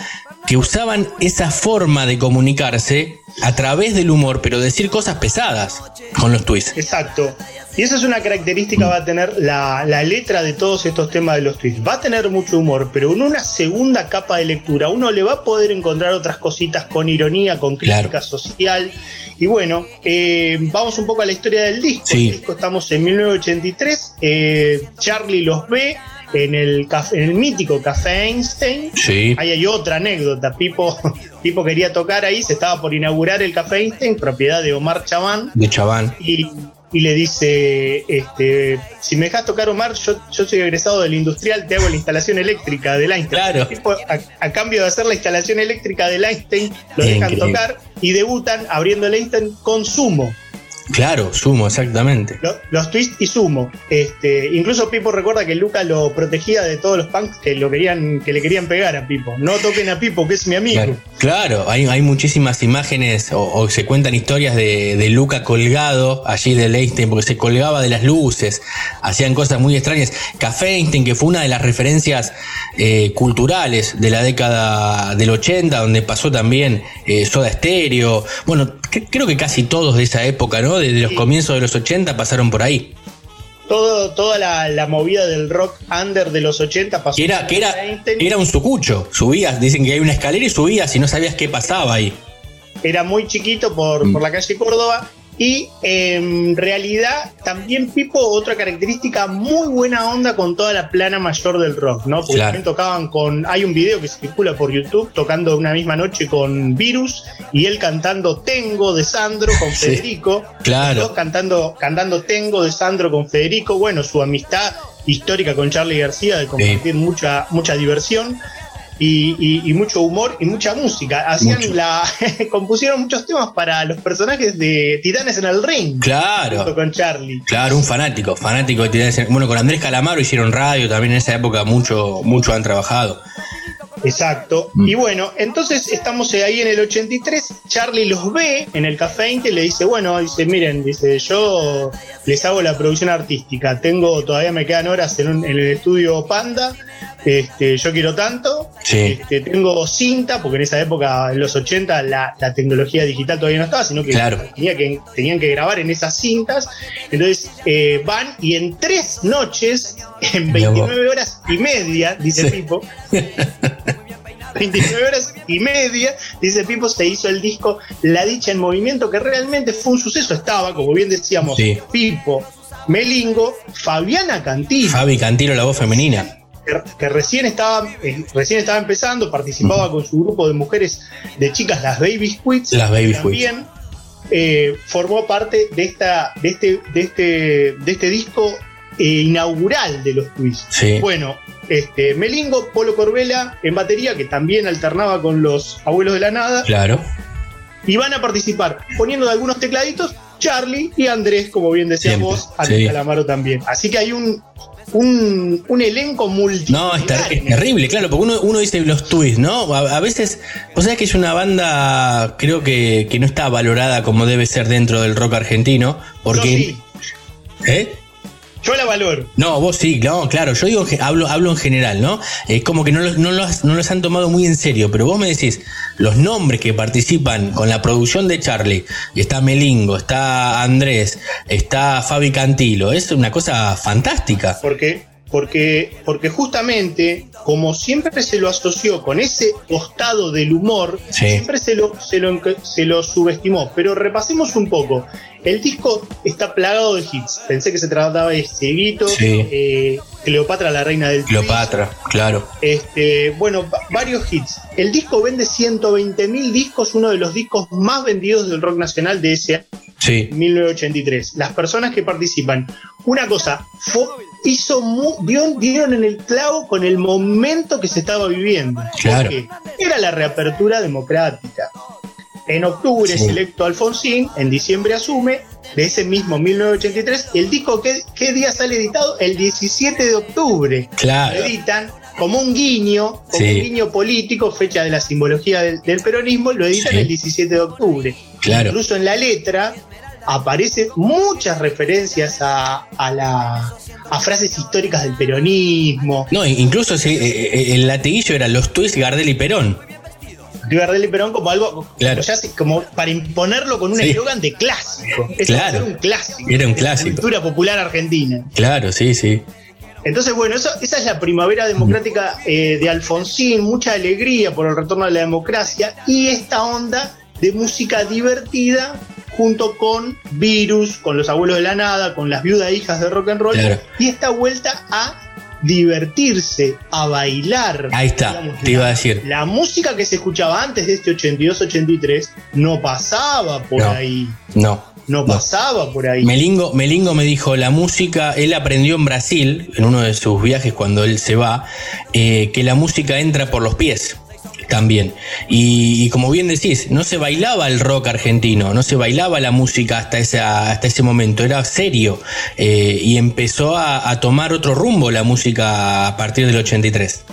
que usaban esa forma de comunicarse a través del humor, pero decir cosas pesadas con los tweets. Exacto. Y esa es una característica va a tener la, la, letra de todos estos temas de los tweets. Va a tener mucho humor, pero en una segunda capa de lectura uno le va a poder encontrar otras cositas con ironía, con crítica claro. social. Y bueno, eh, vamos un poco a la historia del disco. Sí. El disco estamos en 1983. Eh, Charlie los ve en el, en el mítico Café Einstein. Sí. Ahí hay otra anécdota. Pipo, Pipo quería tocar ahí, se estaba por inaugurar el Café Einstein, propiedad de Omar Chaván. De Chaván. Y, y le dice, este, si me dejas tocar Omar, yo, yo soy egresado del industrial, te hago la instalación eléctrica del Einstein. Claro. Tipo, a, a, cambio de hacer la instalación eléctrica del Einstein, lo dejan Increíble. tocar y debutan abriendo el Einstein con Sumo. Claro, sumo, exactamente. Los, los twists y sumo. Este, incluso Pipo recuerda que Luca lo protegía de todos los punks que lo querían, que le querían pegar a Pipo. No toquen a Pipo, que es mi amigo. Claro, claro hay, hay, muchísimas imágenes o, o, se cuentan historias de, de Luca colgado allí de Einstein, porque se colgaba de las luces, hacían cosas muy extrañas. Café Einstein, que fue una de las referencias eh, culturales de la década del 80, donde pasó también eh, Soda Stereo. Bueno, creo que casi todos de esa época, ¿no? Desde los sí. comienzos de los 80 pasaron por ahí. Todo, toda la, la, movida del rock under de los 80 pasó. Que era, que era, era un sucucho. Subías, dicen que hay una escalera y subías y no sabías qué pasaba ahí. Era muy chiquito por, mm. por la calle Córdoba y en realidad también Pipo, otra característica, muy buena onda con toda la plana mayor del rock, ¿no? Porque claro. también tocaban con. Hay un video que circula por YouTube tocando una misma noche con Virus y él cantando Tengo de Sandro con sí, Federico. Claro. Cantando, cantando Tengo de Sandro con Federico. Bueno, su amistad histórica con Charlie García de compartir sí. mucha, mucha diversión. Y, y, y, mucho humor y mucha música. Hacían mucho. la. compusieron muchos temas para los personajes de Titanes en el Ring. Claro. Con Charlie. Claro, un fanático, fanático de Titanes en Bueno, con Andrés Calamaro hicieron radio también en esa época, mucho, mucho han trabajado. Exacto. Mm. Y bueno, entonces estamos ahí en el 83. Charlie los ve en el café y le dice: Bueno, dice, miren, dice, yo les hago la producción artística. Tengo, todavía me quedan horas en, un, en el estudio Panda. Este, yo quiero tanto. Sí. Este, tengo cinta, porque en esa época, en los 80, la, la tecnología digital todavía no estaba, sino que, claro. tenía que tenían que grabar en esas cintas. Entonces eh, van y en tres noches, en 29 horas y media, dice el tipo. 29 horas y media, dice Pipo, se hizo el disco La Dicha en Movimiento, que realmente fue un suceso. Estaba, como bien decíamos, sí. Pipo, Melingo, Fabiana Cantilo. Fabi Cantilo, la voz femenina. Que, que recién, estaba, eh, recién estaba empezando, participaba uh -huh. con su grupo de mujeres, de chicas, las Baby Squids. Las Baby También eh, formó parte de, esta, de, este, de, este, de este disco eh, inaugural de los. Sí. Bueno, este, Melingo, Polo Corbela en batería, que también alternaba con los abuelos de la nada. Claro. Y van a participar poniendo algunos tecladitos Charlie y Andrés, como bien decías vos, Andrés sí. Calamaro también. Así que hay un, un, un elenco multi. No, es, ter es, terrible, claro, porque uno, uno dice los twists, ¿no? A, a, veces, vos sabés que es una banda, creo que, que, no está valorada como debe ser dentro del rock argentino, porque... sí. ¿Eh? Yo la valoro. No, vos sí, no, claro, yo digo, hablo, hablo en general, ¿no? Es como que no los, no, los, no los han tomado muy en serio, pero vos me decís, los nombres que participan con la producción de Charlie, y está Melingo, está Andrés, está Fabi Cantilo, es una cosa fantástica. Porque porque, porque justamente, como siempre se lo asoció con ese costado del humor, sí. siempre se lo, se, lo, se lo subestimó. Pero repasemos un poco. El disco está plagado de hits. Pensé que se trataba de Cieguito, sí. eh, Cleopatra, la reina del Cleopatra, claro. Este, bueno, varios hits. El disco vende 120 mil discos, uno de los discos más vendidos del rock nacional de ese año. Sí. 1983. Las personas que participan, una cosa, fue, hizo dieron, dieron, en el clavo con el momento que se estaba viviendo. Claro. Porque era la reapertura democrática. En octubre sí. es electo Alfonsín, en diciembre asume, de ese mismo 1983. El disco, ¿qué, qué día sale editado? El 17 de octubre. Claro. Lo editan como un guiño, como Sí. un guiño político, fecha de la simbología del, del peronismo, lo editan Sí. el 17 de octubre. Claro. Incluso en la letra aparecen muchas referencias a, a la, a frases históricas del peronismo. No, incluso eh, eh, el latiguillo era los tweets Gardel y Perón. Gardel y Perón como algo, Claro. como, ya se- como para imponerlo con un Sí. eslogan de clásico. Es Claro. era un clásico. Era un de la clásico. Cultura popular argentina. Claro, sí, sí. Entonces, bueno, eso- esa es la primavera democrática eh, de Alfonsín, mucha alegría por el retorno a la democracia y esta onda de música divertida junto con Virus, con los abuelos de la nada, con las viudas hijas de rock and roll Claro. y esta vuelta a divertirse, a bailar. Ahí está, Digamos, te iba a decir. La música que se escuchaba antes de este 82-83 no pasaba por No. ahí, No. no, No. pasaba por ahí. Melingo, Melingo me dijo la música, él aprendió en Brasil, en uno de sus viajes cuando él se va, eh, que la música entra por los pies también. Y, y como bien decís, no se bailaba el rock argentino, no se bailaba la música hasta, esa, hasta ese momento, era serio. eh, y empezó a, a tomar otro rumbo la música a partir del 83.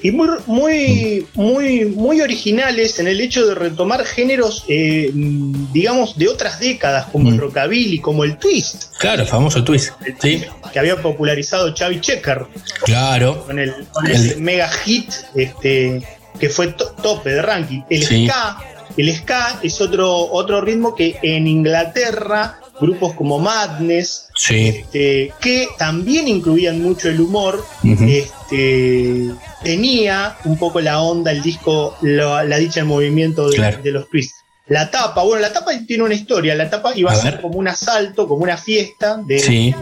y muy, muy, muy, muy originales en el hecho de retomar géneros, eh, digamos, de otras décadas, como el Mm. rockabilly, como el twist, Claro, famoso twist. Sí, que había popularizado Chavi Checker claro. con el, con El- ese mega hit este, que fue to- tope de ranking. El Sí. ska, el ska es otro, otro ritmo que en Inglaterra, grupos como Madness, Sí. este, que también incluían mucho el humor, este, tenía un poco la onda, el disco, la, la dicha en movimiento de, Claro. de los twists. La tapa, bueno, la tapa tiene una historia, la tapa iba a, A ser ver. como un asalto, como una fiesta de, Sí.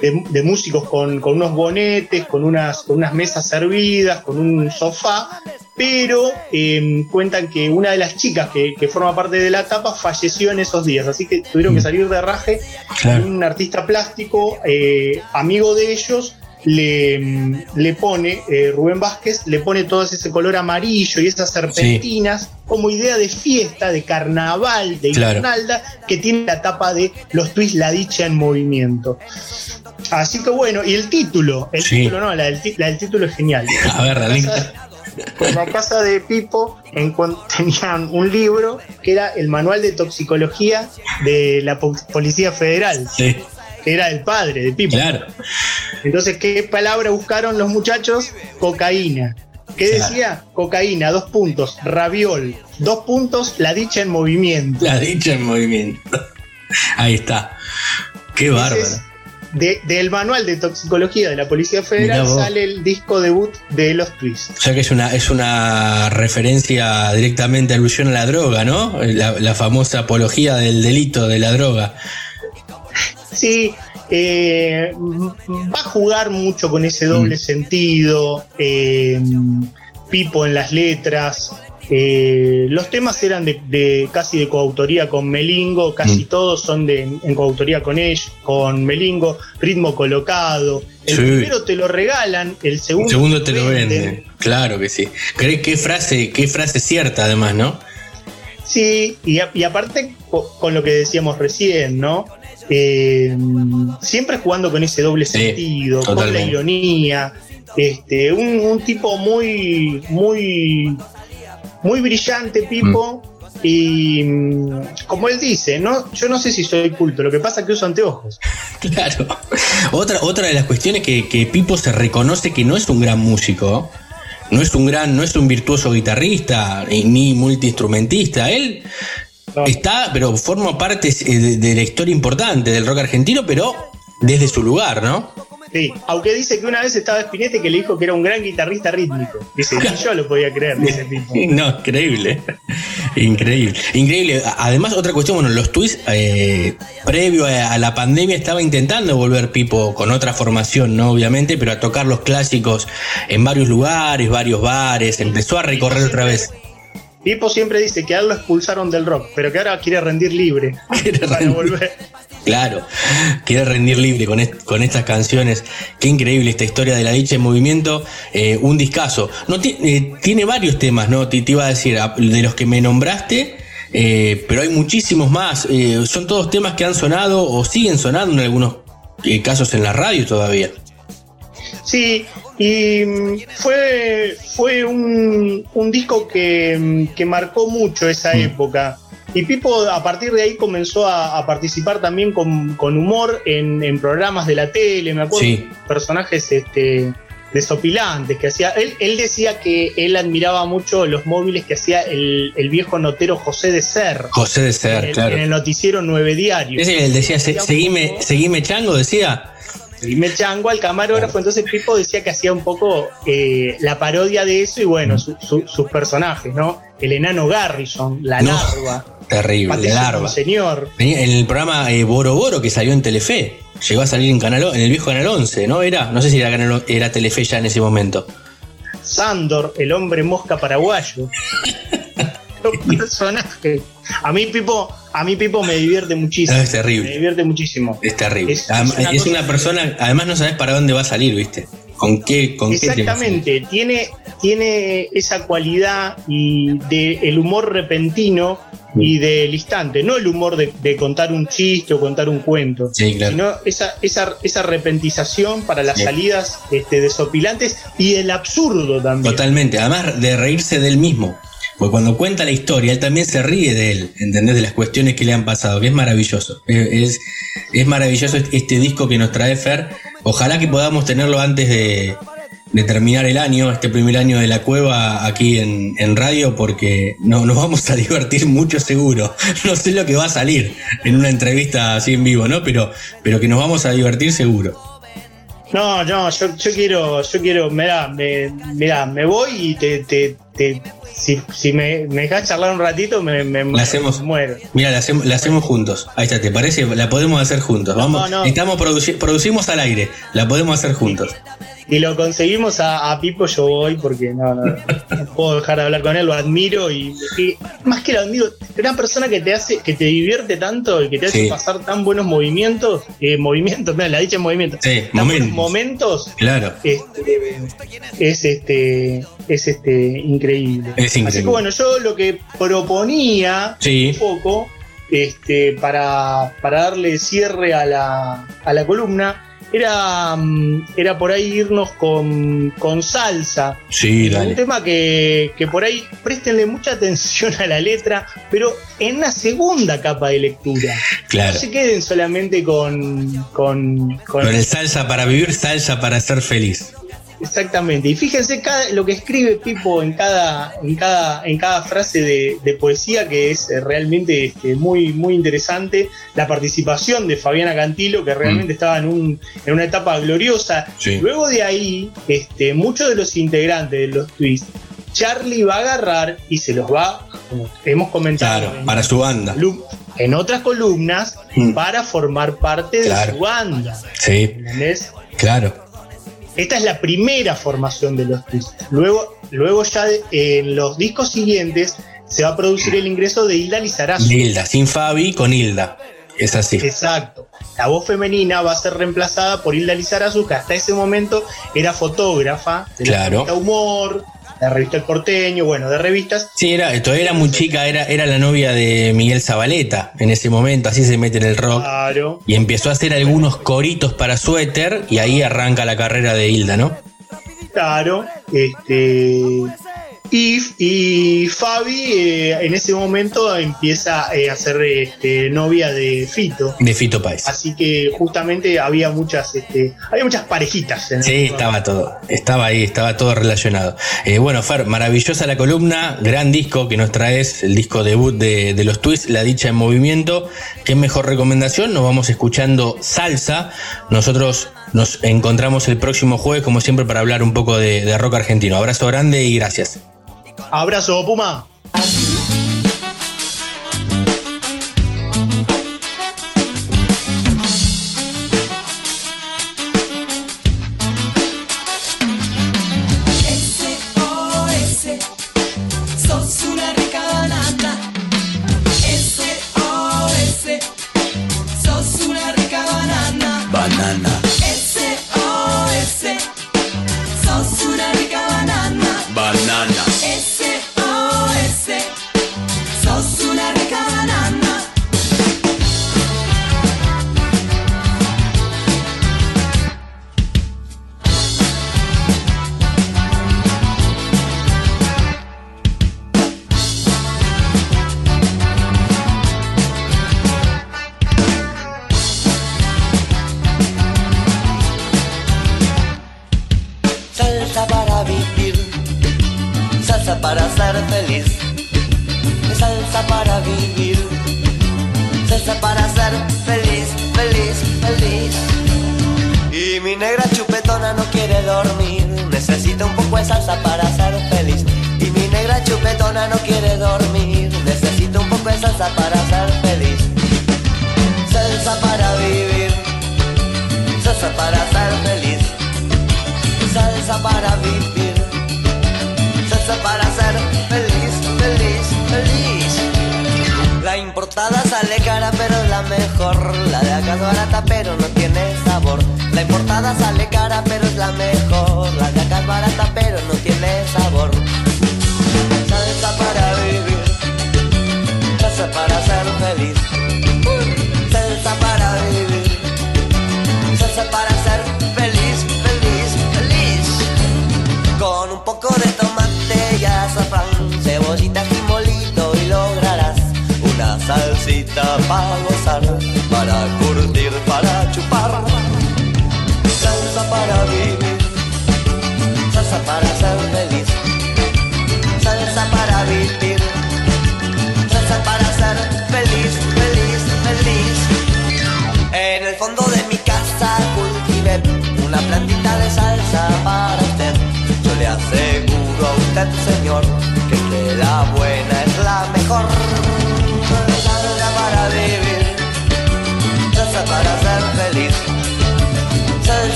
de, de músicos con, con unos bonetes, con unas, con unas mesas servidas, con un sofá, pero eh, cuentan que una de las chicas que, que forma parte de la tapa falleció en esos días, así que tuvieron que Mm. salir de raje Claro. un artista plástico, eh, amigo de ellos, le, mm, le pone, eh, Rubén Vázquez, le pone todo ese color amarillo y esas serpentinas como idea de fiesta, de carnaval, de Claro. guirnalda, que tiene la tapa de los twists La Dicha en Movimiento. Así que bueno, y el título, el Sí. título no, la del, ti- la del título es genial. A ver, la En la casa de Pipo tenían un libro que era el manual de toxicología de la Po- Policía Federal, Sí, que era el padre de Pipo. claro. Entonces, ¿qué palabra buscaron los muchachos? Cocaína. ¿Qué Claro. decía? Cocaína, dos puntos. Raviol, dos puntos. La dicha en movimiento. La dicha en movimiento. Ahí está. Qué bárbaro. De- del manual de toxicología de la Policía Federal sale el disco debut de los Twists. O sea que es una, es una referencia directamente alusión a la droga, ¿no? La, la famosa apología del delito de la droga. Sí, eh, va a jugar mucho con ese doble Mm. sentido. eh, Pipo en las letras. Eh, los temas eran de, de- casi de coautoría con Melingo, casi Mm. todos son de, en coautoría con ellos, con Melingo, ritmo colocado. El Sí. primero te lo regalan, el segundo, El segundo te lo venden. Claro que sí. ¿Qué, qué frase, qué frase cierta además, ¿no? Sí, y, a- y aparte co- con lo que decíamos recién, ¿no? Eh, siempre jugando con ese doble Sí, sentido, con la ironía. Este, un, un tipo muy, muy, muy brillante, Pipo. Y mm, como él dice, ¿no? Yo no sé si soy culto, lo que pasa es que uso anteojos. Claro. Otra, otra de las cuestiones que, que Pipo se reconoce que no es un gran músico, no es un gran, no es un virtuoso guitarrista ni- ni multiinstrumentista. Él No. está, pero forma parte eh, de, de la historia importante del rock argentino, pero desde su lugar, ¿no? Sí, aunque dice que una vez estaba Spinetta que le dijo que era un gran guitarrista rítmico. Dice, ni yo lo podía creer, dice Pipo. No, increíble. Increíble. Increíble. Además, otra cuestión, bueno, los tweets, eh, previo a, la pandemia, estaba intentando volver Pipo con otra formación, ¿no? Obviamente, pero a tocar los clásicos en varios lugares, varios bares, empezó a recorrer otra vez. Pipo siempre dice que a él lo expulsaron del rock, pero que ahora quiere rendir libre Quiere para volver. Claro, quiere rendir libre con, est- con estas canciones. Qué increíble esta historia de la dicha en movimiento. eh, un discazo. No, eh, tiene varios temas, ¿no? Te, te iba a decir, de los que me nombraste, eh, pero hay muchísimos más. Eh, son todos temas que han sonado o siguen sonando en algunos casos en la radio todavía. Sí, y mm, fue, fue un, un disco que, mm, que marcó mucho esa Mm. época. Y Pipo a partir de ahí comenzó a, a participar también con, con humor en, en programas de la tele, me acuerdo, Sí. personajes este, desopilantes que hacía. Él, él decía que él admiraba mucho los móviles que hacía el, el viejo notero José de Ser. José de Ser, claro. en el noticiero Nueve Diario. Ese él decía, "Se- seguime, seguime chango, decía. Y me chango al camarógrafo, entonces Pipo decía que hacía un poco eh, la parodia de eso y bueno, su- su- sus personajes, ¿no? El enano Garrison, la No, larva, Terrible, Patricio larva. Señor, En el programa eh, Boro Boro que salió en Telefe. Llegó a salir en canal en el viejo Canal 11, ¿no? Era, no sé si era, canal, era Telefe ya en ese momento. Sandor, el hombre mosca paraguayo. Los personajes. A mí Pipo, a mí Pipo me divierte muchísimo. No, es terrible. Me divierte muchísimo. Es terrible. Es- una es cosa- una persona, además no sabes para dónde va a salir, ¿viste? ¿Con qué? Con qué. Exactamente, tiene, tiene esa cualidad y de el humor repentino y del instante, no el humor de, de contar un chiste o contar un cuento, Sí, claro. sino esa, esa, esa repentización para las Sí. salidas este, desopilantes y el absurdo también. Totalmente. Además de reírse de él mismo. Porque cuando cuenta la historia, él también se ríe de él, ¿entendés? De las cuestiones que le han pasado, que es maravilloso. Es, es maravilloso este disco que nos trae Fer. Ojalá que podamos tenerlo antes de, de terminar el año, este primer año de la cueva aquí en, en radio, porque no, nos vamos a divertir mucho seguro. No sé lo que va a salir en una entrevista así en vivo, ¿no? Pero, pero que nos vamos a divertir seguro. No, no, yo, yo quiero, yo quiero, mirá, me, mirá, me voy y te, te, te- si, si me, me dejas charlar un ratito, me, me, La hacemos. muero. Mira, la hacemos, la hacemos juntos. Ahí está, ¿te parece? La podemos hacer juntos. Vamos, no. estamos produci- producimos al aire. La podemos hacer juntos. Y lo conseguimos a, a Pipo, yo voy porque no, no, no puedo dejar de hablar con él, lo admiro y, y más que lo admiro, una persona que te hace, que te divierte tanto y que te hace pasar tan buenos movimientos, eh, movimientos, mira, la dicha en movimientos, Sí, tan buenos momentos. momentos, Claro. este, es este, es este increíble. Es increíble. Así que bueno, yo lo que proponía Sí. un poco, este, para, para darle cierre a la, a la columna, era, mm, era por ahí irnos con, con salsa. Sí, Un dale. tema que, que por ahí prestenle mucha atención a la letra, pero en una segunda capa de lectura. Claro. No se queden solamente con, con, con- Con el salsa para vivir, salsa para ser feliz. Exactamente. Y fíjense cada, lo que escribe Pipo en cada, en cada, en cada frase de, de poesía, que es eh, realmente este, muy, muy interesante. La participación de Fabiana Cantilo, que realmente estaba en, un, en una etapa gloriosa. Mm. Sí. Luego de ahí, este, muchos de los integrantes de los twists, Charlie va a agarrar y se los va, como hemos comentado, Claro, para su banda. en otras columnas, Mm. para formar parte Claro. de su banda. Sí, ¿Entendés? claro. Esta es la primera formación de los twists. Luego, luego ya de- en los discos siguientes se va a producir el ingreso de Hilda Lizarazu. Hilda, sin Fabi, con Hilda. Es así. Exacto. La voz femenina va a ser reemplazada por Hilda Lizarazu, que hasta ese momento era fotógrafa de Claro. Humor, la revista El Porteño, bueno, de revistas. Sí, era, todavía era muy chica, era, era la novia de Miguel Zabaleta en ese momento, así se mete en el rock. Claro. Y empezó a hacer algunos coritos para suéter y ahí arranca la carrera de Hilda, ¿no? Claro. Este. Y, y Fabi eh, en ese momento empieza eh, a ser este, novia de Fito. De Fito Páez. Así que justamente había muchas, este, había muchas parejitas en Sí, estaba todo, estaba ahí, estaba todo relacionado. Eh, bueno, Fer, maravillosa la columna, gran disco que nos traes, el disco debut de, de los Twists, La Dicha en Movimiento. Qué mejor recomendación, nos vamos escuchando salsa. Nosotros nos encontramos el próximo jueves, como siempre, para hablar un poco de, de rock argentino. Abrazo grande y gracias. Abrazo, Puma. SOS, sos una rica banana.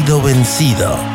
Sido vencido.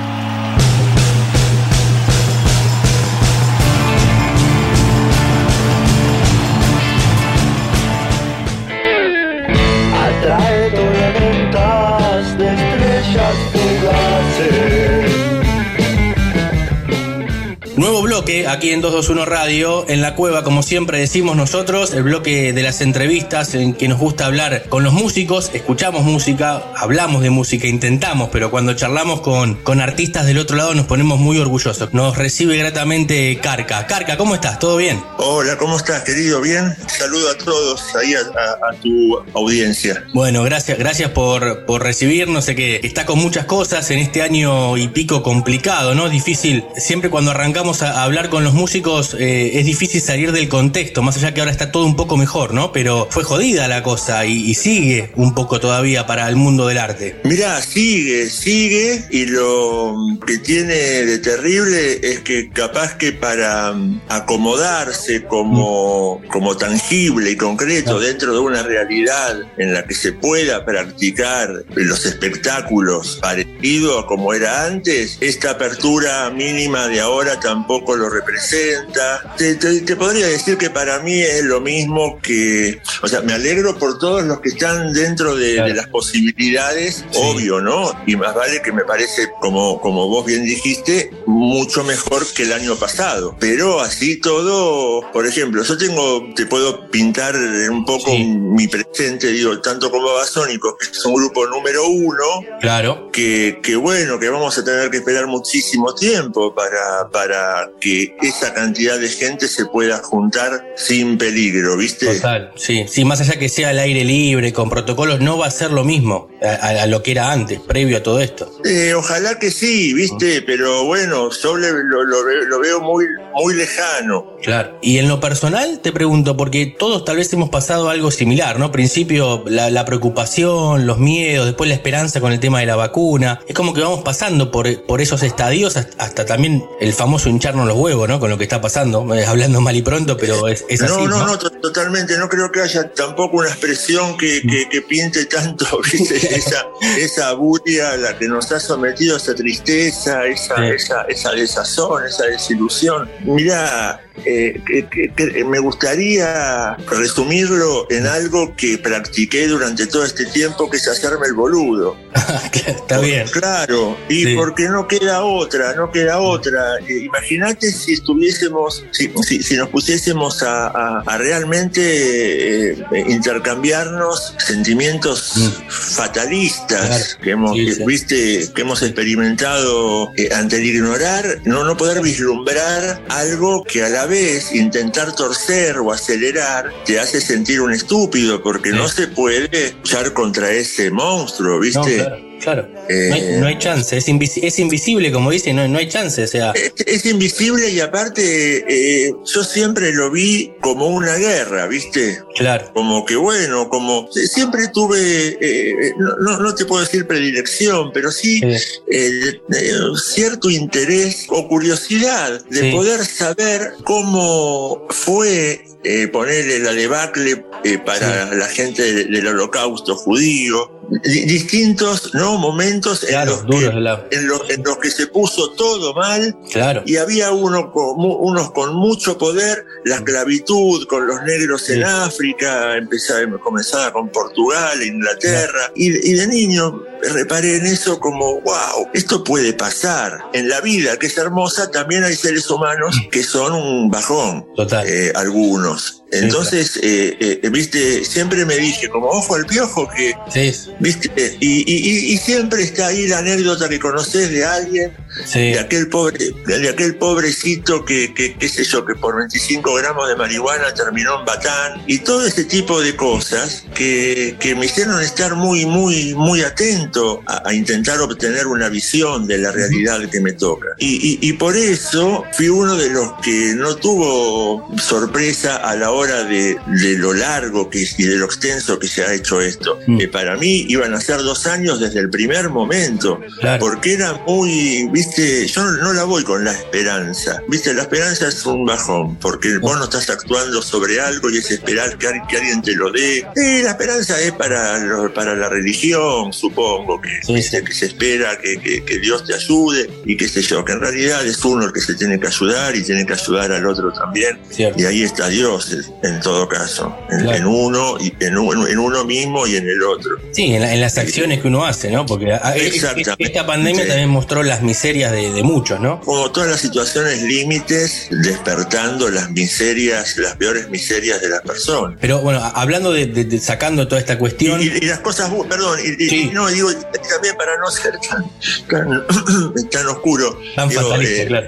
Nuevo bloque aquí en 221 Radio, en la cueva, como siempre decimos nosotros, el bloque de las entrevistas en que nos gusta hablar con los músicos, escuchamos música, hablamos de música, intentamos, pero cuando charlamos con, con artistas del otro lado nos ponemos muy orgullosos. Nos recibe gratamente Carca. Carca, ¿cómo estás? ¿Todo bien? Hola, ¿cómo estás, querido? ¿Bien? Saludo a todos ahí a, a- a tu audiencia. Bueno, gracias, gracias por, por recibirnos. Sé que está con muchas cosas en este año y pico complicado, ¿no? Difícil. Siempre cuando arrancamos a, a hablar con los músicos eh, es difícil salir del contexto, más allá que ahora está todo un poco mejor, ¿no? Pero fue jodida la cosa y, y sigue un poco todavía para el mundo del arte. Mirá, sigue, sigue, y lo que tiene de terrible es que capaz que para mm, acomodarse como, como tangible y concreto dentro de una realidad en la que se pueda practicar los espectáculos parecido a como era antes, esta apertura mínima de ahora tampoco lo representa. Te, te- te podría decir que para mí es lo mismo que, o sea, me alegro por todos los que están dentro de, de las posibilidades, obvio, ¿no? Y más vale que me parece, como, como vos bien dijiste, mucho mejor que el año pasado. Pero así todo, por ejemplo, yo tengo, te puedo pintar un poco mi presente, digo, tanto como Babasónicos, que es un grupo número uno, Claro. que, que bueno, que vamos a tener que esperar muchísimo tiempo para, para que que esa cantidad de gente se pueda juntar sin peligro, ¿viste? Total, sí, sí, más allá que sea al aire libre, con protocolos, no va a ser lo mismo a, lo que era antes, previo a todo esto. Eh, ojalá que sí, ¿viste? Pero bueno, yo le- lo, lo lo veo muy, muy lejano. Claro. Y en lo personal te pregunto, porque todos tal vez hemos pasado algo similar, ¿no? Principio la, la preocupación, los miedos, después la esperanza con el tema de la vacuna. Es como que vamos pasando por, por esos estadios hasta, hasta también el famoso hincharnos los huevos, ¿no? Con lo que está pasando, hablando mal y pronto, pero es, es no, así. no, no, to- totalmente. No creo que haya tampoco una expresión que, que, que pinte tanto, ¿viste? esa, esa a la que nos ha sometido, esa tristeza, esa, Sí. esa, esa desazón, esa desilusión. Mira, eh, que- que- que me gustaría resumirlo en algo que practiqué durante todo este tiempo, que es hacerme el boludo. está bien. Claro, y Sí. porque no queda otra, no queda otra. Eh, Imagínate si estuviésemos, si, si- si nos pusiésemos a, a- a realmente eh, intercambiarnos sentimientos fatalistas Claro. que hemos, Sí, que, sí. viste, que hemos experimentado eh, ante el ignorar, no, no poder vislumbrar algo que a la vez intentar torcer o acelerar te hace sentir un estúpido, porque Sí. no se puede luchar contra ese monstruo, No, ¿viste? claro, claro. Eh, no, hay, no hay chance, es, invisi- es invisible, como dice, no, no hay chance, o sea. Es, es invisible y aparte eh, yo siempre lo vi como una guerra, ¿viste? Claro. Como que bueno, como siempre tuve, eh, no, no- no te puedo decir predilección, pero sí Sí. eh, eh, cierto interés o curiosidad de Sí. poder saber cómo fue eh, ponerle la debacle eh, para la gente de- del holocausto judío. Di- distintos ¿no? momentos en, Claro, los que, la- en, los, en los que se puso todo mal Claro. y había uno con, unos con mucho poder, la esclavitud con los negros en Sí. África, empezaba, comenzaba con Portugal, Inglaterra, y, y de niño reparé en eso como, wow, esto puede pasar. En la vida, que es hermosa, también hay seres humanos que son un bajón, Total. eh, algunos. Entonces, eh, eh, viste, siempre me dije, como ojo al piojo, que Sí, ¿Viste? Y, y- y- y siempre está ahí la anécdota que conoces de alguien, sí. de aquel pobre, de aquel pobrecito que, que, qué sé yo, que por 25 gramos de marihuana terminó en Batán, y todo ese tipo de cosas que, que me hicieron estar muy, muy, muy atento a, a intentar obtener una visión de la realidad que me toca. Y, y- y por eso fui uno de los que no tuvo sorpresa a la hora de, de lo largo que, y de lo extenso que se ha hecho esto. Mm. Eh, para mí iban a ser dos años desde el primer momento, Claro. porque era muy, viste, yo no, la voy con la esperanza, viste, la esperanza es un bajón, porque vos no estás actuando sobre algo y es esperar que, que alguien te lo dé. Eh, la esperanza es para, lo- para la religión, supongo, que, Sí, sí. que se espera que, que- que Dios te ayude y qué sé yo, que en realidad es uno el que se tiene que ayudar y tiene que ayudar al otro también. Cierto. Y ahí está Dios, en todo caso, en, Claro. en uno y en, en uno mismo y en el otro. Sí, en, la- en las acciones que uno hace, ¿no? Porque a- e- Exactamente. esta pandemia Sí. también mostró las miserias de, de muchos, ¿no? como todas las situaciones límites, despertando las miserias, las peores miserias de las personas. Pero bueno, hablando de, de- de- sacando toda esta cuestión. y- y las cosas, perdón, y, y- Sí. y no, digo, también para no ser tan, tan, tan oscuro. Tan digo, fatalista, eh, claro.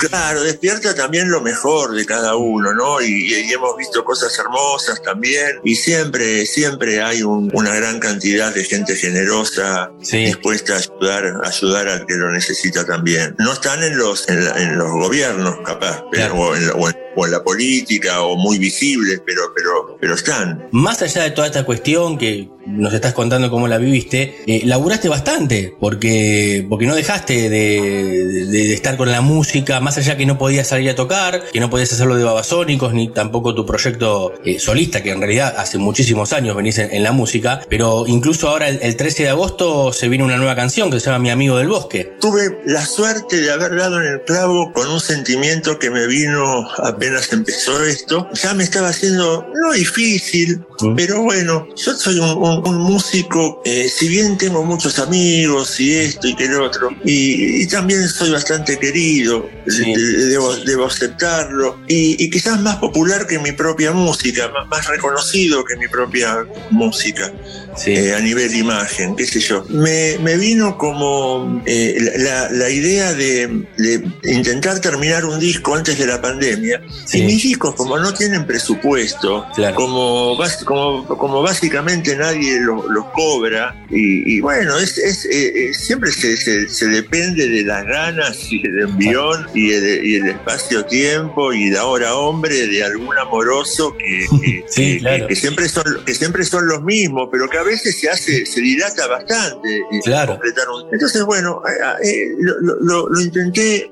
Claro, despierta también lo mejor de cada uno, ¿no? Y, hemos visto cosas hermosas también. Y siempre, siempre hay un- una gran cantidad de gente generosa Sí. dispuesta a ayudar, a ayudar al que lo necesita también. No están en los, en, la- en los gobiernos, capaz, pero, Claro. o, en o en- o en la política, o muy visibles, pero, pero, pero están. Más allá de toda esta cuestión que nos estás contando cómo la viviste, eh, laburaste bastante, porque, porque no dejaste de, de- de estar con la música, más allá que no podías salir a tocar, que no podías hacerlo de babasónicos, ni tampoco tu proyecto eh, solista, que en realidad hace muchísimos años venís en, en la música, pero incluso ahora el, el 13 de agosto se viene una nueva canción que se llama Mi Amigo del Bosque. Tuve la suerte de haber dado en el clavo con un sentimiento que me vino apenas apenas empezó esto, ya me estaba haciendo, no difícil, pero bueno, yo soy un, un- un músico, eh, si bien tengo muchos amigos y esto y que lo otro, y, y también soy bastante querido, de- de- debo, debo aceptarlo, y, y quizás más popular que mi propia música, más, más reconocido que mi propia música eh, a nivel imagen, qué sé yo. Me, me vino como eh, la, la idea de, de intentar terminar un disco antes de la pandemia. Y mis discos, como no tienen presupuesto, como, como, como básicamente nadie lo- los cobra, y, y bueno, es, es, eh, eh, siempre se, se- se depende de las ganas y del envión y el, y el espacio-tiempo y de ahora hombre de algún amoroso que, que- que- que- que siempre son que siempre son los mismos, pero que a veces se hace, se dilata bastante. completar un- Entonces, bueno, eh, eh, lo, lo- lo- lo intenté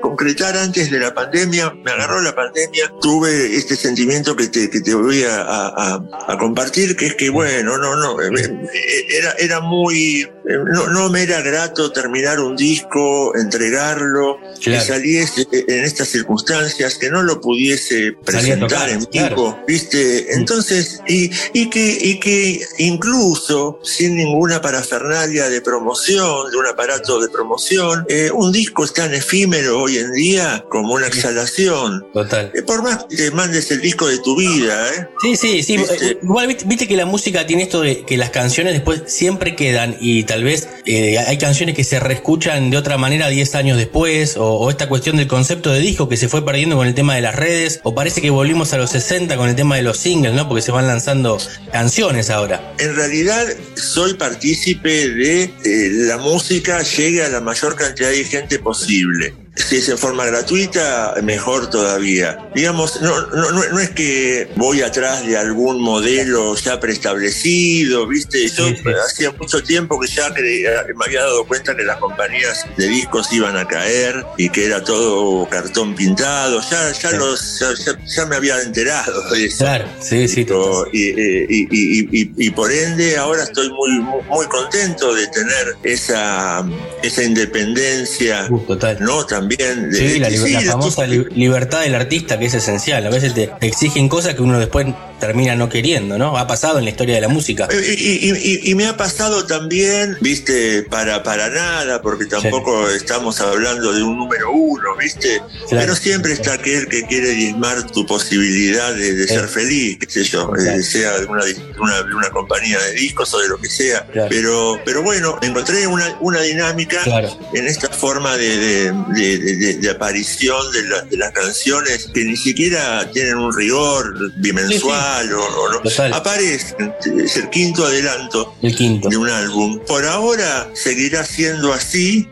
concretar antes de la pandemia, me agarró la pandemia, tuve este sentimiento que te, que te voy a, a- compartir, que es que, bueno, no, no, eh, eh, era, era muy, eh, no, no me era grato terminar un disco, entregarlo, que saliese en estas circunstancias, que no lo pudiese presentar tocar, en claro. vivo, ¿viste? Entonces, y, y, que, y que incluso sin ninguna parafernalia de promoción, de un aparato de promoción, eh, un disco es tan efímero hoy en día como una exhalación. Total. Eh, por más que te mandes el disco de tu vida, ¿eh? Sí, sí, sí. ¿Viste? eh, Igual viste, viste que la música tiene esto de que las canciones después siempre quedan y tal vez eh, hay canciones que se reescuchan de otra manera 10 años después o, o esta cuestión del concepto de disco que se fue perdiendo con el tema de las redes o parece que volvimos a los 60 con el tema de los singles, ¿no? Porque se van lanzando canciones ahora. En realidad soy partícipe de eh, la música llegue a la mayor cantidad de gente posible. Si es en forma gratuita, mejor todavía. Digamos, no, no, no- es que voy atrás de algún modelo ya preestablecido, ¿viste? Yo hacía mucho tiempo que ya creía- me había dado cuenta que las compañías de discos iban a caer y que era todo cartón pintado. Ya, ya, los, ya, ya- ya me había enterado de eso. Claro, sí, sí. Y, eh, y- y- y- y por ende ahora estoy muy, muy, contento de tener esa, esa independencia, ¿no? También de, Sí, la, sí, famosa li- libertad del artista que es esencial. A veces te exigen cosas que uno después termina no queriendo, ¿no? Ha pasado en la historia de la música. Y, y- y- y me ha pasado también, viste, para, para nada, porque tampoco estamos hablando de un número uno, viste, pero siempre está aquel que quiere diezmar tu posibilidad de, de ser feliz, qué sé yo, eh, sea de una, una, una compañía de discos o de lo que sea. Pero, pero bueno, encontré una, una dinámica en esta forma de, de- de- aparición de, la- de las canciones que ni siquiera tienen un rigor bimensual o, o no. Aparecen, es el quinto adelanto de un álbum. Por ahora seguirá siendo así.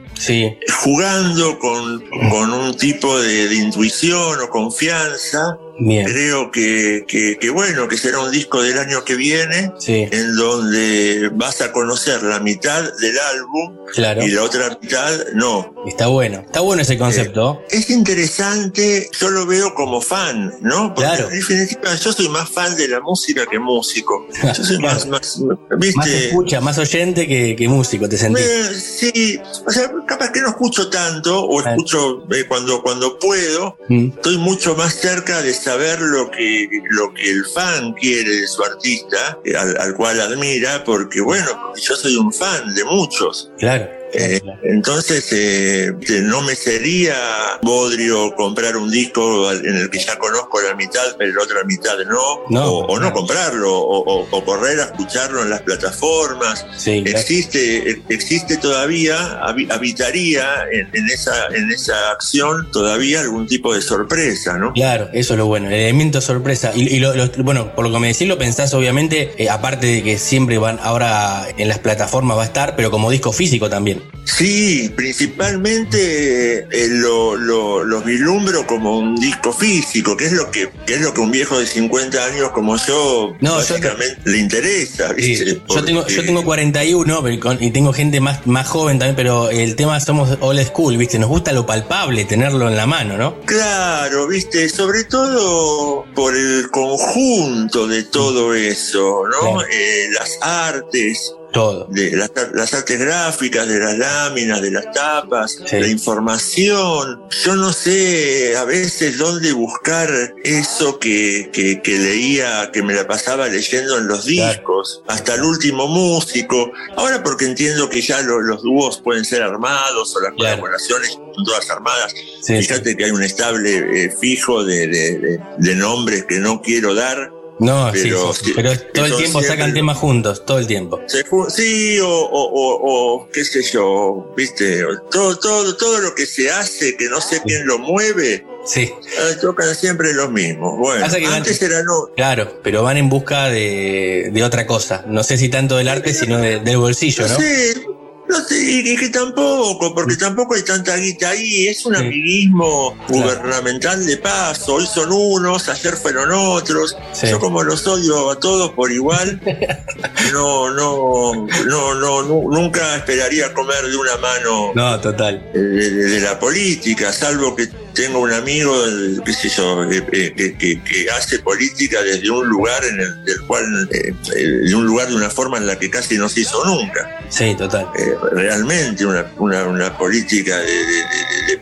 Jugando con, con un tipo de, de intuición o confianza. Creo que, que- que bueno, que será un disco del año que viene, en donde vas a conocer la mitad del álbum Claro. y la otra mitad no. Está bueno, está bueno ese concepto. Es interesante, yo lo veo como fan, ¿no? Porque Claro. en definitiva yo soy más fan de la música que músico. Yo soy más, más, Más ¿viste? escucha, más oyente que, que músico, te sentís. Eh, sí, o sea, capaz que no escucho tanto o escucho eh, cuando, cuando puedo, Mm. estoy mucho más cerca de saber lo que, lo que el fan quiere de su artista, eh, al, al cual admira, porque bueno, yo soy un fan de muchos. Claro. Eh, entonces, eh, no me sería bodrio comprar un disco en el que ya conozco la mitad, pero la otra mitad no, No, o, o no comprarlo, o, correr a escucharlo en las plataformas. existe, existe todavía, habi- habitaría en, en esa, en esa acción todavía algún tipo de sorpresa, ¿no? Claro, eso es lo bueno, el elemento sorpresa. Y, y lo- lo- bueno, por lo que me decís, lo pensás obviamente, eh, aparte de que siempre van, ahora en las plataformas va a estar, pero como disco físico también. Sí, principalmente eh, lo, lo, lo vislumbro como un disco físico, que es lo que, que es lo que un viejo de 50 años como yo No, yo- básicamente le interesa, ¿viste? Yo tengo, yo tengo 41 pero con- y tengo gente más, más joven también, pero el tema somos old school, ¿viste? Nos gusta lo palpable, tenerlo en la mano, ¿no? Claro, viste, sobre todo por el conjunto de todo eso, ¿no? Eh, las artes, Todo. de las, las artes gráficas, de las láminas, de las tapas, la información. Yo no sé a veces dónde buscar eso que, que, que leía, que me la pasaba leyendo en los discos, hasta el último músico. Ahora porque entiendo que ya lo- los dúos pueden ser armados o las colaboraciones son todas armadas. Fíjate que hay un estable eh, fijo de, de- de- de nombres que no quiero dar. No, Pero sí, sí, sí, pero todo el tiempo siempre- sacan temas juntos, todo el tiempo. Se sí, o, o, o- o qué sé yo, viste, todo, todo, todo lo que se hace, que no sé quién lo mueve, Sí. eh, tocan siempre los mismos. Bueno, que van- antes era no. Claro, pero van en busca de, de otra cosa. No sé si tanto del arte, sino de- del bolsillo, ¿no? Sí, no y que tampoco, porque tampoco hay tanta guita ahí, es un amiguismo gubernamental de paso, hoy son unos, ayer fueron otros, yo como los odio a todos por igual, no, no, no, no, nu- nunca esperaría comer de una mano No, total. eh, de, de- de la política, salvo que tengo un amigo, qué sé yo, eh, que, que- que hace política desde un lugar en el del cual, eh, eh, de un lugar de una forma en la que casi no se hizo nunca. Sí, total. Eh, realmente una, una, una política de, de-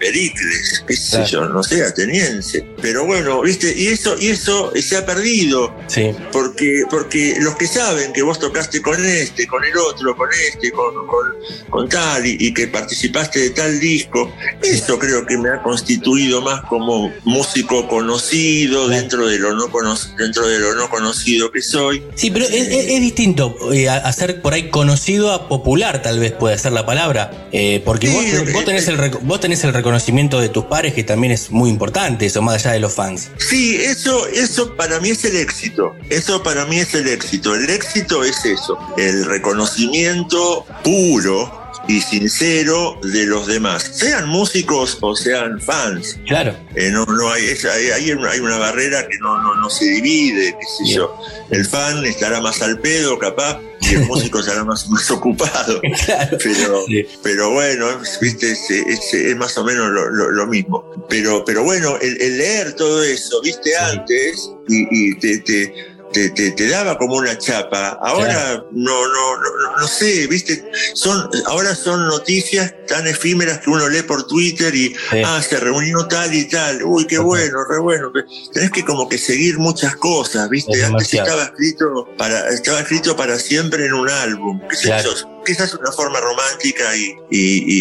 Pericles, qué sé Claro. yo, no sé, ateniense. Pero bueno, viste, y eso, y eso se ha perdido. Sí. Porque, porque los que saben que vos tocaste con este, con el otro, con este, con, con, con tal, y, y que participaste de tal disco, eso creo que me ha constituido más como músico conocido dentro de lo no cono- dentro de lo no conocido que soy. Sí, pero es, es- es distinto eh, ser por ahí conocido a popular, tal vez puede ser la palabra. Eh, porque vos, Sí, vos, tenés el, vos tenés el reconocimiento de tus pares, que también es muy importante, eso, más allá de los fans. Sí, eso, eso para mí es el éxito. Eso para mí es el éxito. El éxito es eso, el reconocimiento puro y sincero de los demás, sean músicos o sean fans. Claro. Eh, no, no hay, es- hay, hay una, barrera que no, no, no se divide, qué sé yo. El fan estará más al pedo, capaz, y el músico estará más, más ocupado. Pero, pero bueno, viste, es, es- es más o menos lo, lo- lo mismo. Pero, pero bueno, el, el leer todo eso, viste, antes, y, y te, te, te, te- te daba como una chapa. Ahora no, no, no, no- no sé, viste, son, ahora son noticias tan efímeras que uno lee por Twitter y ah, se reunió tal y tal, uy, qué bueno, re bueno. Tenés que como que seguir muchas cosas, viste. Es Antes demasiado. estaba escrito para, estaba escrito para siempre en un álbum. ¿Qué sé Claro. Quizás una forma romántica y, y,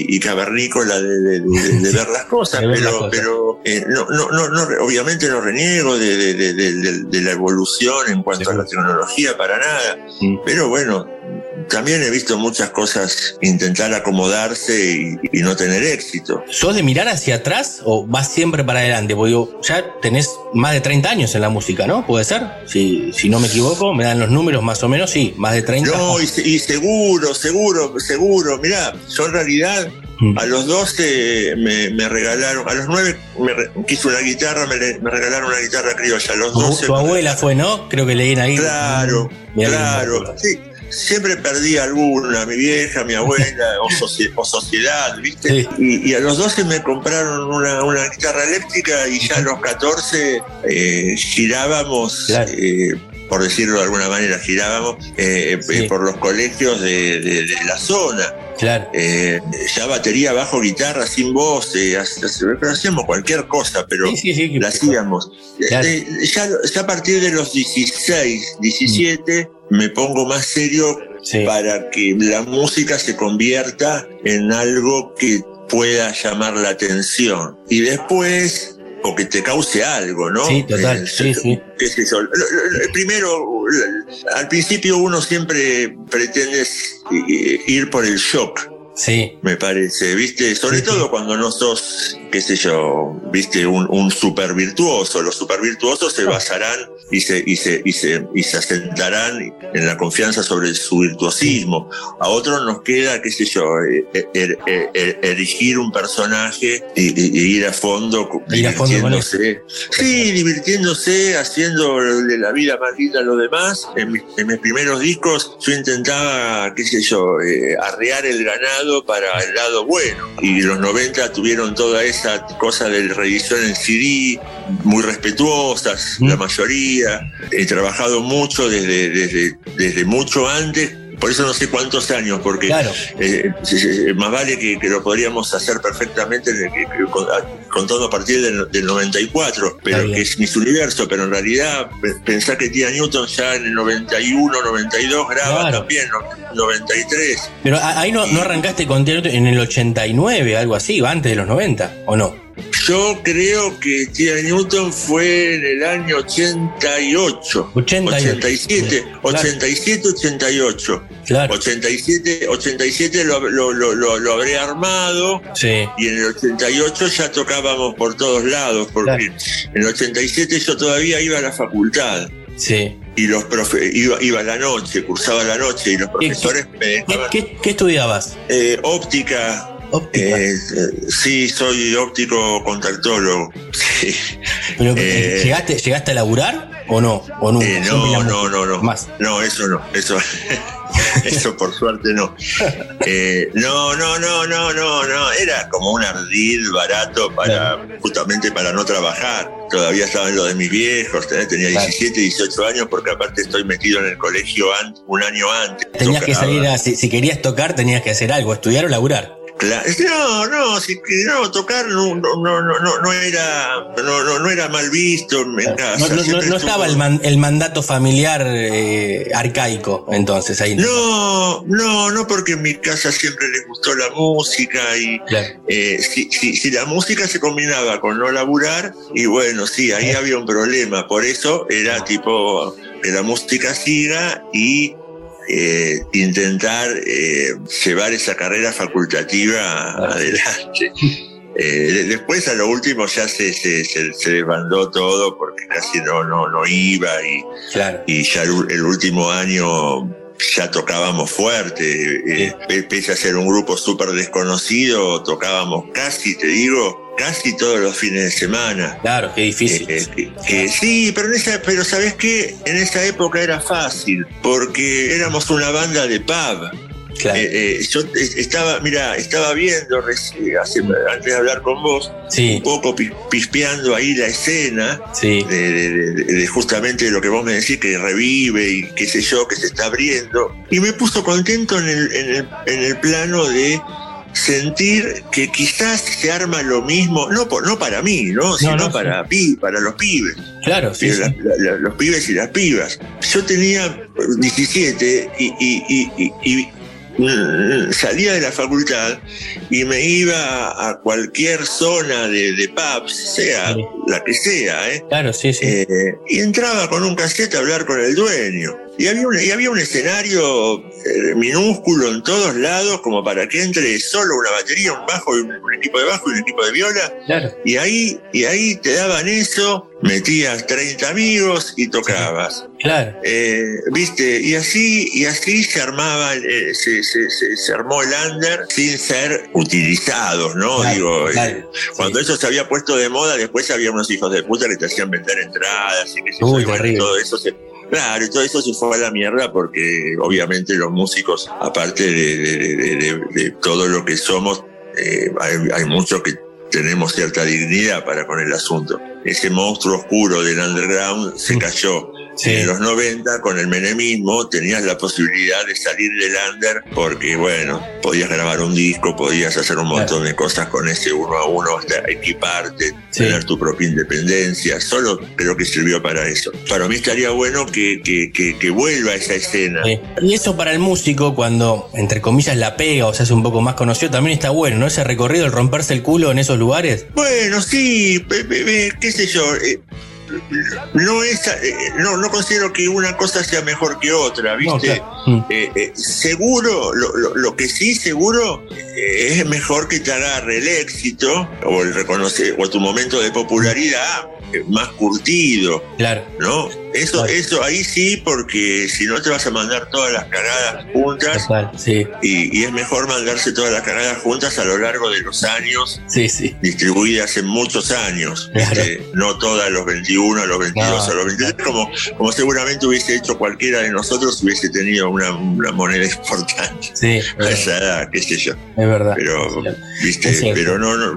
y- y cavernícola de, de- de- de ver las cosas, ver pero, las cosas. pero eh, no, no, no, no, obviamente no reniego de la evolución en cuanto a la tecnología, para nada. Pero bueno, también he visto muchas cosas intentar acomodarse y, y no tener éxito. ¿Sos de mirar hacia atrás o vas siempre para adelante? Porque digo, ya tenés más de 30 años en la música, ¿no? ¿Puede ser? Si, si no me equivoco, me dan los números más o menos, sí, más de 30. No, y, se- y seguro, seguro, seguro. Mirá, yo en realidad Mm. a los 12 me, me regalaron, a los 9 me quise una guitarra, me, me regalaron una guitarra criolla. A los Tu, 12 tu abuela fue, ¿no? Creo que leí ahí. Claro, qué claro. Sí, siempre perdí alguna, mi vieja, mi abuela o, socie- o sociedad, ¿viste? Y, y a los 12 me compraron una, una guitarra eléctrica y ya a los 14 eh, girábamos, eh, por decirlo de alguna manera, girábamos eh, eh, por los colegios de, de- de la zona. Claro. Eh, ya batería, bajo, guitarra, sin voz, eh, hacíamos cualquier cosa, pero la hacíamos. Claro. Eh, ya, ya a partir de los 16, 17, me pongo más serio para que la música se convierta en algo que pueda llamar la atención. Y después, o que te cause algo, ¿no? Sí, total. Eh, Sí, sí. qué sé yo. Primero, al principio uno siempre pretende eh, ir por el shock. Sí. Me parece, ¿viste? Sobre todo cuando no sos, qué sé yo, ¿viste? Un, un super virtuoso. Los super virtuosos se basarán y se, y, se, y, se, y se asentarán en la confianza sobre su virtuosismo. A otros nos queda, qué sé yo, eh, er- er- er- erigir un personaje y, y- y ir a fondo, Ir a fondo divirtiéndose. Sí, divirtiéndose, haciendo de la vida más linda a los demás. En mis, en mis primeros discos yo intentaba, qué sé yo, eh, arrear el ganado para el lado bueno. Y los 90 tuvieron toda esa cosa de reedición en CD, muy respetuosas, la mayoría. He trabajado mucho desde, desde, desde mucho antes por eso no sé cuántos años, porque Claro. eh, más vale que, que lo podríamos hacer perfectamente contando a partir del, del 94, pero que es Miss Universo, pero en realidad pe- pensá que Tia Newton ya en el 91, 92 graba Claro. también, no- 93. Pero ahí no, no arrancaste con Tia Newton en el 89, algo así, antes de los 90, ¿o no? Yo creo que Tia Newton fue en el año 88. 88. 87, Claro. 87, 88. Claro. 87, 87 lo, lo, lo, lo- lo habré armado Sí. y en el 88 ya tocábamos por todos lados, porque en el 87 yo todavía iba a la facultad Sí. y los profe iba, iba a la noche, cursaba la noche y los profesores me ¿Qué, dejaban qué- qué estudiabas? eh, óptica. Eh, eh, sí, soy óptico contactólogo. Sí. Pero, eh, ¿llegaste, ¿Llegaste a laburar o no? ¿O nunca? Eh, no, no, no, no. Más. No, eso no. Eso, eso por suerte no. Eh, no, no, no, no, no, no. Era como un ardid barato para justamente para no trabajar. Todavía estaba en lo de mis viejos. eh, Tenía Claro. 17, 18 años porque aparte estoy metido en el colegio un año antes. Tenías que salir a, si, si querías tocar, tenías que hacer algo, estudiar o laburar. No, no, si, no, tocar no, no, no, no, era, no, no, no era mal visto en casa. No, estuvo- estaba el, man- el mandato familiar eh, arcaico, entonces ahí. No, no, no, porque en mi casa siempre les gustó la música y Claro. eh, si, si, si la música se combinaba con no laburar, y bueno, sí, ahí había un problema. Por eso era tipo que la música siga y eh, intentar eh, llevar esa carrera facultativa adelante. Eh, de- después a lo último ya se, se, se, se desbandó todo porque casi no, no, no iba y, Claro. y ya el, el último año ya tocábamos fuerte, eh, pe- pese a ser un grupo súper desconocido, tocábamos casi, te digo, casi todos los fines de semana. Claro, qué difícil. Eh, que sí, pero en esa, pero sabes qué, en esa época era fácil, porque éramos una banda de pub. Claro. Eh, eh, yo estaba, mira, estaba viendo hace- antes de hablar con vos, Sí, un poco pi- pispeando ahí la escena sí. de, de- de- de justamente lo que vos me decís que revive y qué sé yo, que se está abriendo. Y me puso contento en el, en el, en el plano de sentir que quizás se arma lo mismo, no, por, no para mí, ¿no? sino no, para, pi- para los pibes. Claro, sí. Sí. la- la- la- los pibes y las pibas. Yo tenía 17 y, y- y- y- y, salía de la facultad y me iba a cualquier zona de, de pubs, sea Sí. la que sea, ¿eh? Claro, sí, sí. Eh, y entraba con un cassette a hablar con el dueño. Y había un, y había un escenario eh, minúsculo en todos lados, como para que entre solo una batería, un bajo, un, un equipo de bajo y un equipo de viola. Claro. Y ahí, y ahí te daban eso, metías 30 amigos y tocabas. Claro. Eh, viste, y así, y así se armaba, eh, se, se- se- se armó el under sin ser utilizados, ¿no? Claro, Digo, eh, claro. cuando eso se había puesto de moda, después había unos hijos de puta que te hacían vender entradas y que se Uy, y todo eso se. Claro, todo eso se fue a la mierda porque obviamente los músicos, aparte de, de- de- de- de todo lo que somos, eh, hay, hay muchos que tenemos cierta dignidad para con el asunto. Ese monstruo oscuro del underground se cayó. Sí. En los 90, con el menemismo, tenías la posibilidad de salir del under porque, bueno, podías grabar un disco, podías hacer un montón de cosas con ese uno a uno, hasta equiparte, Sí. tener tu propia independencia. Solo creo que sirvió para eso. Para mí estaría bueno que, que, que, que vuelva esa escena. Sí. Y eso para el músico, cuando entre comillas la pega o se hace un poco más conocido, también está bueno, ¿no? Ese recorrido, el romperse el culo en esos lugares. Bueno, sí, qué sé yo. No, es, eh, no, no considero que una cosa sea mejor que otra, ¿viste? No, claro. Mm. Eh, eh, seguro, lo, lo- lo que sí seguro eh, es mejor que te agarre el éxito o el reconocer o tu momento de popularidad más curtido, Claro. ¿no? Eso, eso ahí sí, porque si no te vas a mandar todas las cagadas juntas. Sí, y, y es mejor mandarse todas las cagadas juntas a lo largo de los años sí, sí. distribuidas en muchos años, no todas a los 21, a los 22, No, a los 23, como, como seguramente hubiese hecho cualquiera de nosotros hubiese tenido una, una moneda importante Sí, a esa edad, qué sé yo. Es verdad. Pero, Es ¿viste? Pero no, no,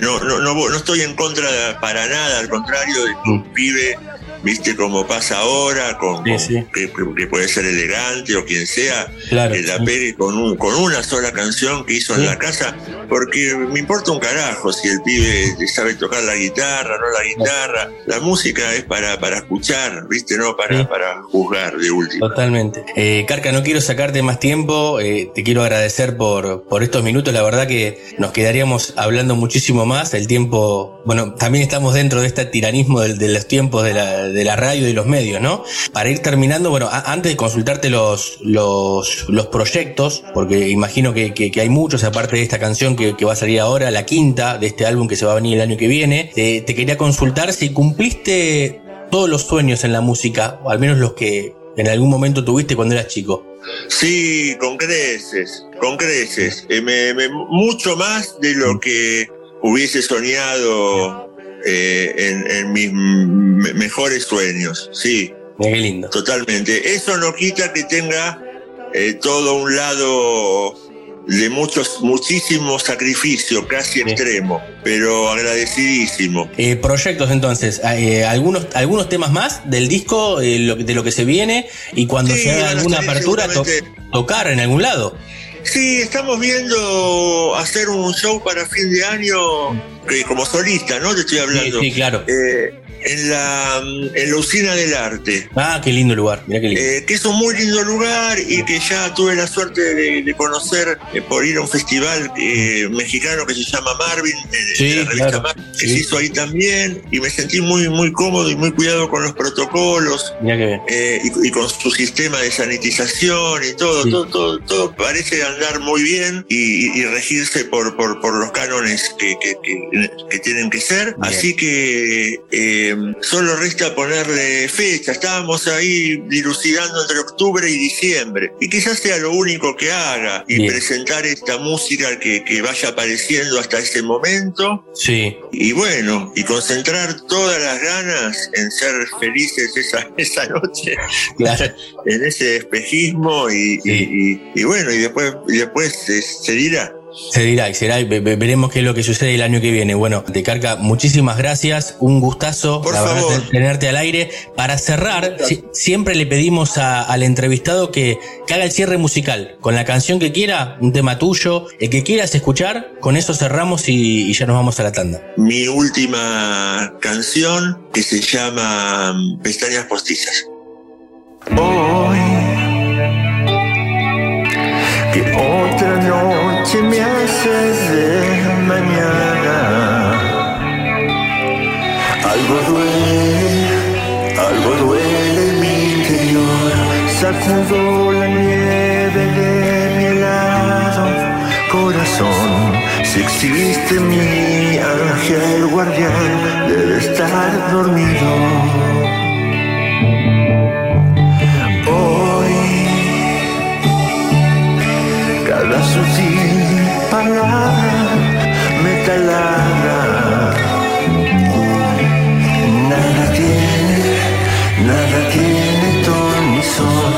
no, no, no, no estoy en contra para nada, al contrario, de que un pibe viste como pasa ahora, con, Sí, con- sí. Que, puede ser elegante o quien sea, Claro, que la sí. pegue con, un- con una sola canción que hizo en la casa, porque me importa un carajo si el pibe sabe tocar la guitarra, no la guitarra. La música es para, para escuchar, viste, no para, para juzgar de último. Totalmente. Eh, Carca, no quiero sacarte más tiempo, eh, te quiero agradecer por, por estos minutos, la verdad que nos quedaríamos hablando muchísimo más, el tiempo, bueno, también estamos dentro de este tiranismo del- de, los tiempos de la, de la radio y los medios, ¿no? Para ir terminando, bueno, antes de consultarte los, los, los proyectos, porque imagino que, que- hay muchos, aparte de esta canción que, va a salir ahora, la quinta de este álbum que se va a venir el año que viene, te, te quería consultar si cumpliste todos los sueños en la música, o al menos los que en algún momento tuviste cuando eras chico. Sí, con creces, con creces. Eh, me- mucho más de lo que hubiese soñado eh, en, en mis me- mejores sueños. Sí, qué lindo. totalmente. Eso no quita que tenga eh, todo un lado de muchos, muchísimo sacrificio, casi extremo, pero agradecidísimo. Eh, proyectos entonces, eh, algunos, algunos temas más del disco, eh, lo de lo que se viene, y cuando Sí, se haga alguna apertura, to- tocar en algún lado. Sí, estamos viendo hacer un show para fin de año, que como solista, ¿no? Te estoy Sí, hablando. sí, claro. Eh, en, la, en la usina del arte. Ah, qué lindo lugar, mira qué lindo. Eh, que es un muy lindo lugar y que ya tuve la suerte de, de conocer eh, por ir a un festival eh, mexicano que se llama Marvin, eh, Sí, de la revista claro. Marvin, que Sí. se hizo ahí también y me sentí muy, muy cómodo y muy cuidado con los protocolos. Mira qué bien. eh, y, y con su sistema de sanitización y todo, Sí. todo, todo, todo parece andar muy bien y, y- y regirse por, por, por los cánones que, que- que- que tienen que ser. Bien. Así que eh, solo resta ponerle fecha. Estábamos ahí dilucidando entre octubre y diciembre. Y quizás sea lo único que haga y Bien. presentar esta música que, que vaya apareciendo hasta ese momento. Sí, Y bueno, y concentrar todas las ganas en ser felices esa, esa noche claro. en ese espejismo y, y- y- y bueno, y después, después se, se dirá. Se dirá y será, veremos qué es lo que sucede el año que viene. Bueno, de Carca, muchísimas gracias, un gustazo, Por la verdad, favor. ten- tenerte al aire. Para cerrar, si- siempre le pedimos a- al entrevistado que, que haga el cierre musical, con la canción que quiera, un tema tuyo, el que quieras escuchar, con eso cerramos y, y ya nos vamos a la tanda. Mi última canción que se llama Pestañas Postizas. Hoy, noche me haces de mañana. Algo duele, algo duele mi interior. Sacudo la nieve de mi helado corazón. Si existe mi ángel guardián, debe estar dormido. Hoy cada sutil palabra me taladra. Nada tiene, nada tiene ton ni son.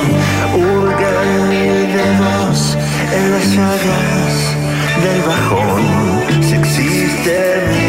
Hurgan mil dedos en las llagas del bajón. Si existe mi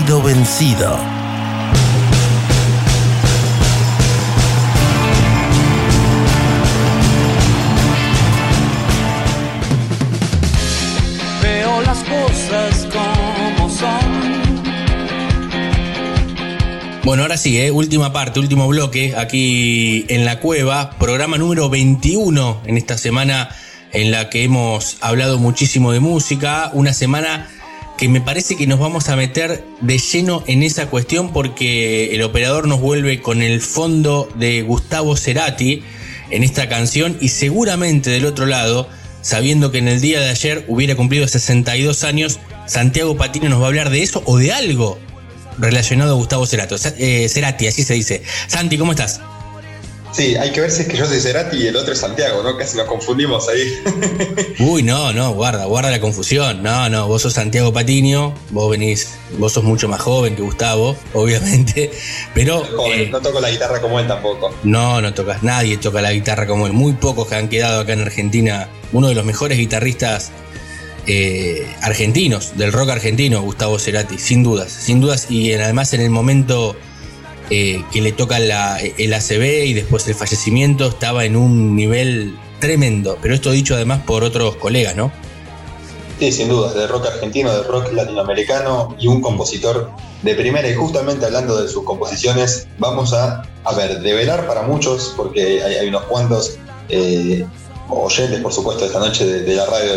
sido vencido. Veo las cosas como son. Bueno, ahora sí, ¿eh? última parte, último bloque aquí en la cueva, programa número 21 en esta semana en la que hemos hablado muchísimo de música, una semana que me parece que nos vamos a meter de lleno en esa cuestión porque el operador nos vuelve con el fondo de Gustavo Cerati en esta canción y seguramente del otro lado, sabiendo que en el día de ayer hubiera cumplido 62 años, Santiago Patino nos va a hablar de eso o de algo relacionado a Gustavo Cerati, eh, Cerati, así se dice. Santi, ¿cómo estás? Sí, hay que ver si es que yo soy Cerati y el otro es Santiago, ¿no? Casi nos confundimos ahí. Uy, no, no, guarda, guarda la confusión. No, no, vos sos Santiago Patiño, vos venís, vos sos mucho más joven que Gustavo, obviamente, pero... Joven, eh, no toco la guitarra como él tampoco. no, no tocas, nadie toca la guitarra como él. Muy pocos que han quedado acá en Argentina. Uno de los mejores guitarristas eh, argentinos, del rock argentino, Gustavo Cerati, sin dudas, sin dudas. Y además en el momento eh, que le toca el ACB y después el fallecimiento, estaba en un nivel tremendo. Pero esto dicho además por otros colegas, ¿no? Sí, sin duda, de rock argentino, de rock latinoamericano y un compositor de primera. Y justamente hablando de sus composiciones, vamos a, a ver, develar para muchos, porque hay, unos cuantos eh, oyentes, por supuesto, esta noche de, la radio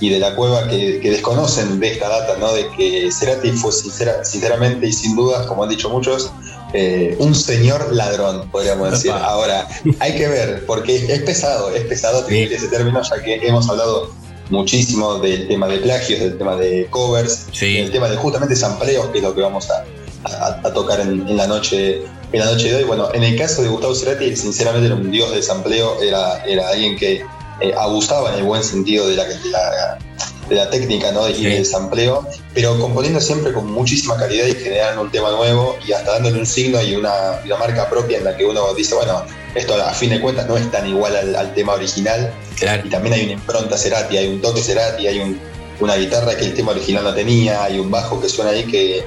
y de la cueva que, que desconocen de esta data, ¿no? De que Cerati fue sincera, sinceramente y sin dudas, como han dicho muchos, eh, un señor ladrón, podríamos decir. Ahora, hay que ver, porque es pesado, es pesado tener ese término, ya que hemos hablado muchísimo del tema de plagios, del tema de covers, del tema de justamente sampleos, que es lo que vamos a, a- a tocar en, en la noche en la noche de hoy. Bueno, en el caso de Gustavo Cerati, sinceramente era un dios del sampleo, era, era alguien que eh, abusaba en el buen sentido de la, de la, de la técnica ¿no? y del sampleo, pero componiendo siempre con muchísima calidad y generando un tema nuevo y hasta dándole un signo y una, una marca propia en la que uno dice, bueno, esto a fin de cuentas no es tan igual al, al tema original. Y también hay una impronta Cerati, hay un toque Cerati, hay un- una guitarra que el tema original no tenía, hay un bajo que suena ahí que,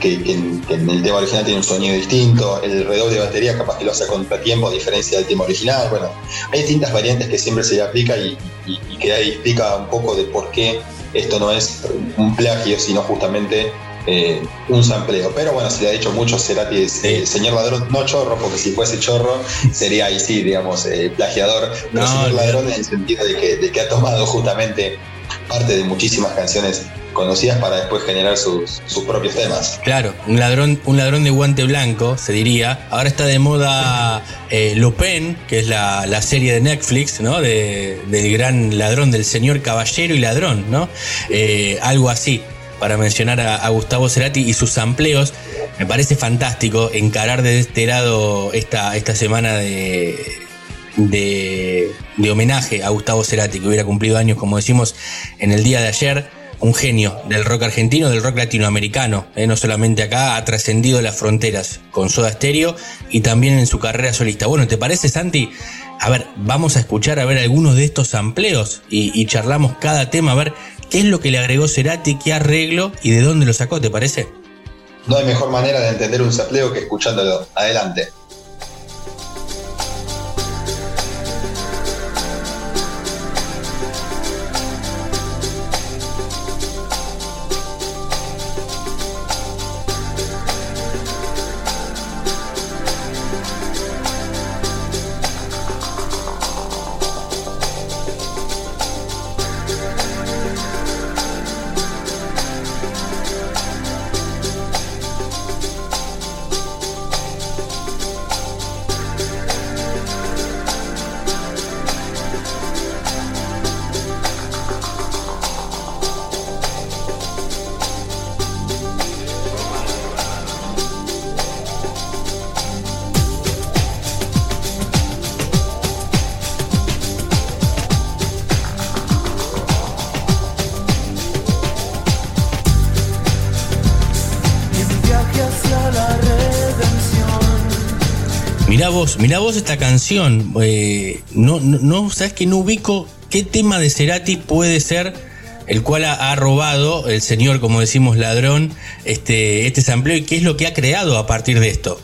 que, que en, que en el tema original tiene un sonido distinto, el redoble de batería capaz que lo hace a contratiempo a diferencia del tema original. Bueno, hay distintas variantes que siempre se le aplica y, y- y que ahí explica un poco de por qué esto no es un plagio, sino justamente eh, un sampleo. Pero bueno, se le ha dicho mucho, Cerati es eh, señor ladrón, no chorro, porque si fuese chorro sería ahí sí, digamos, eh, plagiador, pero No, señor no. ladrón en el sentido de que, de que ha tomado justamente parte de muchísimas canciones conocidas para después generar sus, sus propios temas. Claro, un ladrón, un ladrón de guante blanco, se diría. Ahora está de moda eh, Lupin, que es la, la serie de Netflix, ¿no? De- del gran ladrón, del señor caballero y ladrón, ¿no? Eh, algo así, para mencionar a, Gustavo Cerati y sus amplios. Me parece fantástico encarar de este lado esta, esta semana de, de, de homenaje a Gustavo Cerati, que hubiera cumplido años, como decimos, en el día de ayer. Un genio del rock argentino, del rock latinoamericano, eh, no solamente acá, ha trascendido las fronteras con Soda Stereo y también en su carrera solista. Bueno, ¿te parece, Santi? A ver, vamos a escuchar a ver algunos de estos sampleos y, charlamos cada tema, a ver qué es lo que le agregó Cerati, qué arreglo y de dónde lo sacó, ¿te parece? No hay mejor manera de entender un sampleo que escuchándolo. Adelante. Mirá vos, esta canción. eh, no, sabes que no ubico qué tema de Cerati puede ser el cual ha, ha robado el señor, como decimos, ladrón, este, este sampleo y qué es lo que ha creado a partir de esto.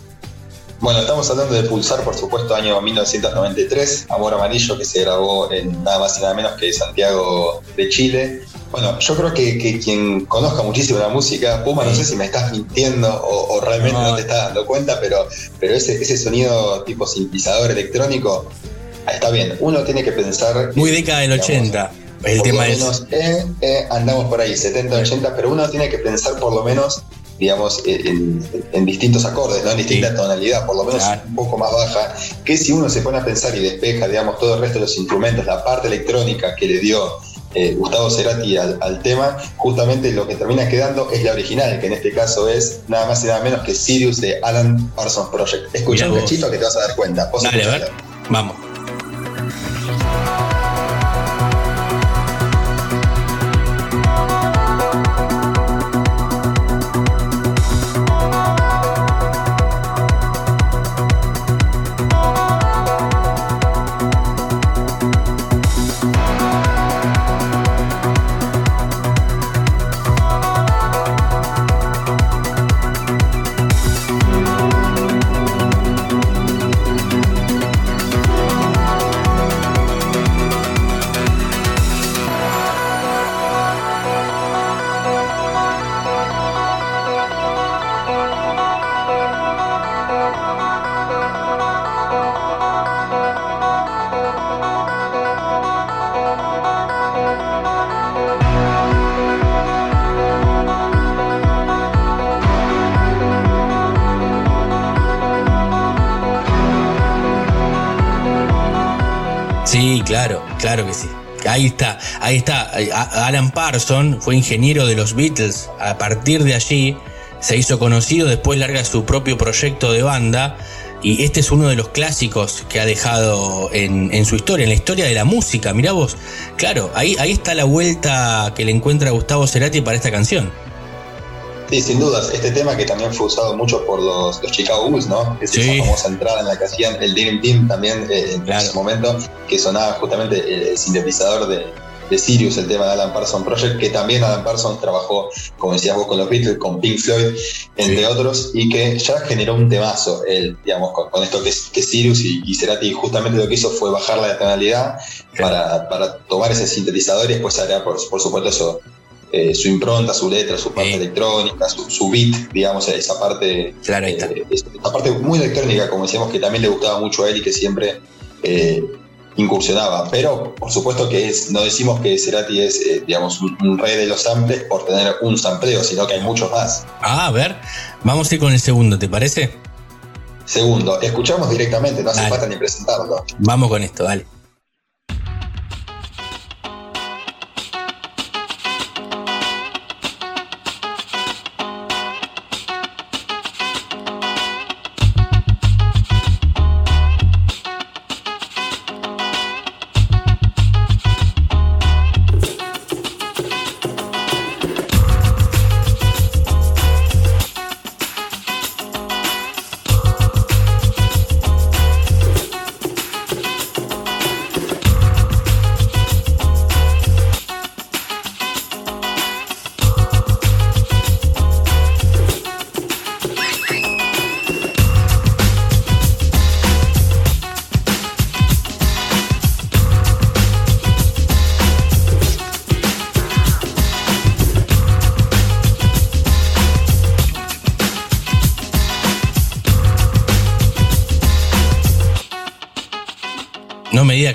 Bueno, estamos hablando de Pulsar, por supuesto, año 1993, Amor Amarillo, que se grabó en nada más y nada menos que Santiago de Chile. Bueno, yo creo que, que quien conozca muchísimo la música, Puma, no sé si me estás mintiendo o, o realmente no. te estás dando cuenta, pero, pero ese, ese sonido tipo sintetizador electrónico, está bien. Uno tiene que pensar. Muy década del 80. El tema lo es. menos, eh, eh, andamos por ahí, 70, 80, pero uno tiene que pensar por lo menos, digamos, en, en distintos acordes, ¿no? En distinta tonalidad, por lo menos Claro. un poco más baja, que si uno se pone a pensar y despeja, digamos, todo el resto de los instrumentos, la parte electrónica que le dio eh, Gustavo Cerati al, al tema, justamente lo que termina quedando es la original, que en este caso es nada más y nada menos que Sirius de Alan Parsons Project. Escucha un cachito que te vas a dar cuenta. Vos Dale, a ver. Vamos. Ahí está, ahí está. A- Alan Parsons fue ingeniero de los Beatles. A partir de allí se hizo conocido, después larga su propio proyecto de banda. Y este es uno de los clásicos que ha dejado en, en su historia, en la historia de la música. Mirá vos, claro, ahí, ahí está la vuelta que le encuentra Gustavo Cerati para esta canción. Sí, sin dudas. Este tema que también fue usado mucho por los, los Chicago Bulls, ¿no? Es Sí. esa famosa entrada en la que hacían el Dream Team también eh, en Claro. ese momento, que sonaba justamente el, el sintetizador de, de Sirius, el tema de Alan Parsons Project, que también Alan Parsons trabajó, como decías vos, con los Beatles, con Pink Floyd, entre Sí. otros, y que ya generó un temazo, él, digamos, con, con esto que Sirius y, y Cerati justamente lo que hizo fue bajar la tonalidad para, para tomar ese sintetizador y después agregar, por, por supuesto, eso, eh, su impronta, su letra, su parte Sí. electrónica, su, su beat, digamos, esa parte, Claro, eh, esa parte muy electrónica, como decíamos, que también le gustaba mucho a él y que siempre eh, incursionaba. Pero, por supuesto que es, no decimos que Cerati es, digamos, un, un rey de los samples por tener un sampleo, sino que hay muchos más. Ah, a ver, vamos a ir con el segundo, ¿te parece? Segundo, escuchamos directamente, no hace Dale. falta ni presentarlo. Vamos con esto, dale.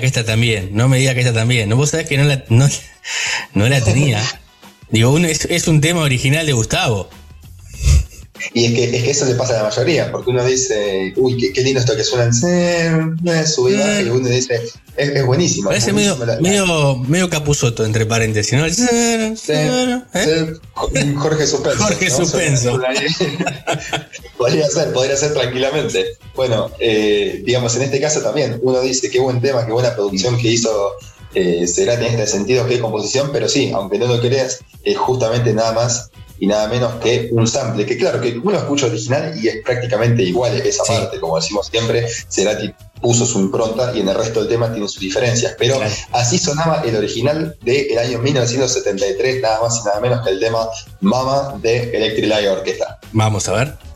Diga que esta también, no me diga que esta también. No, vos sabés que no la, no, no la tenía. Digo, uno, es, es un tema original de Gustavo. Y es que, es que eso le pasa a la mayoría, porque uno dice, uy, qué, qué lindo esto que suena en sube y baja, y uno dice, es, es buenísimo. Parece medio, buenísimo la- la- medio, medio capuzoto, entre paréntesis, ¿no? Sí, ¿Eh? sí, Jorge Suspenso. Jorge ¿no? Suspenso. podría ser, podría ser tranquilamente. Bueno, eh, digamos, en este caso también uno dice qué buen tema, qué buena producción que hizo eh, Cerati en este sentido, qué composición, pero sí, aunque no lo creas, es justamente nada más y nada menos que un sample, que claro, que uno escucha original y es prácticamente igual esa parte, como decimos siempre, Cerati puso su impronta y en el resto del tema tiene sus diferencias, pero así sonaba el original del año 1973, nada más y nada menos que el tema Mama de Electric Light Orchestra. Vamos a ver.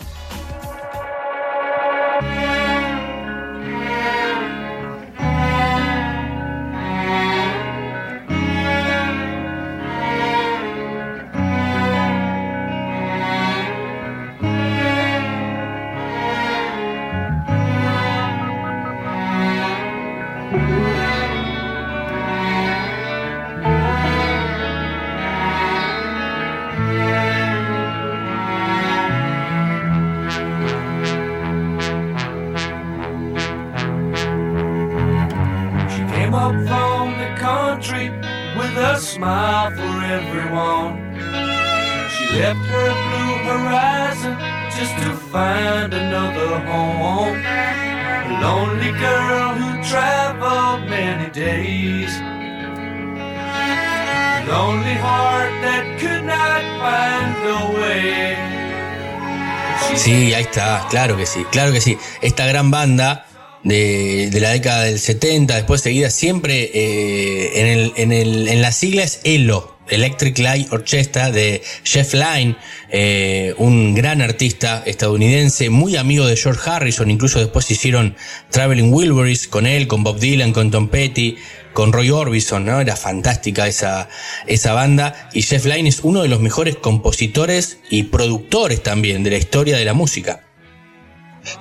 Claro que sí, claro que sí. Esta gran banda de, la década del 70, después seguida siempre eh, en, el, en, el, en las siglas ELO, Electric Light Orchestra de Jeff Lynne, eh, un gran artista estadounidense, muy amigo de George Harrison, incluso después hicieron Traveling Wilburys con él, con Bob Dylan, con Tom Petty, con Roy Orbison, ¿no? Era fantástica esa, esa banda. Y Jeff Lynne es uno de los mejores compositores y productores también de la historia de la música.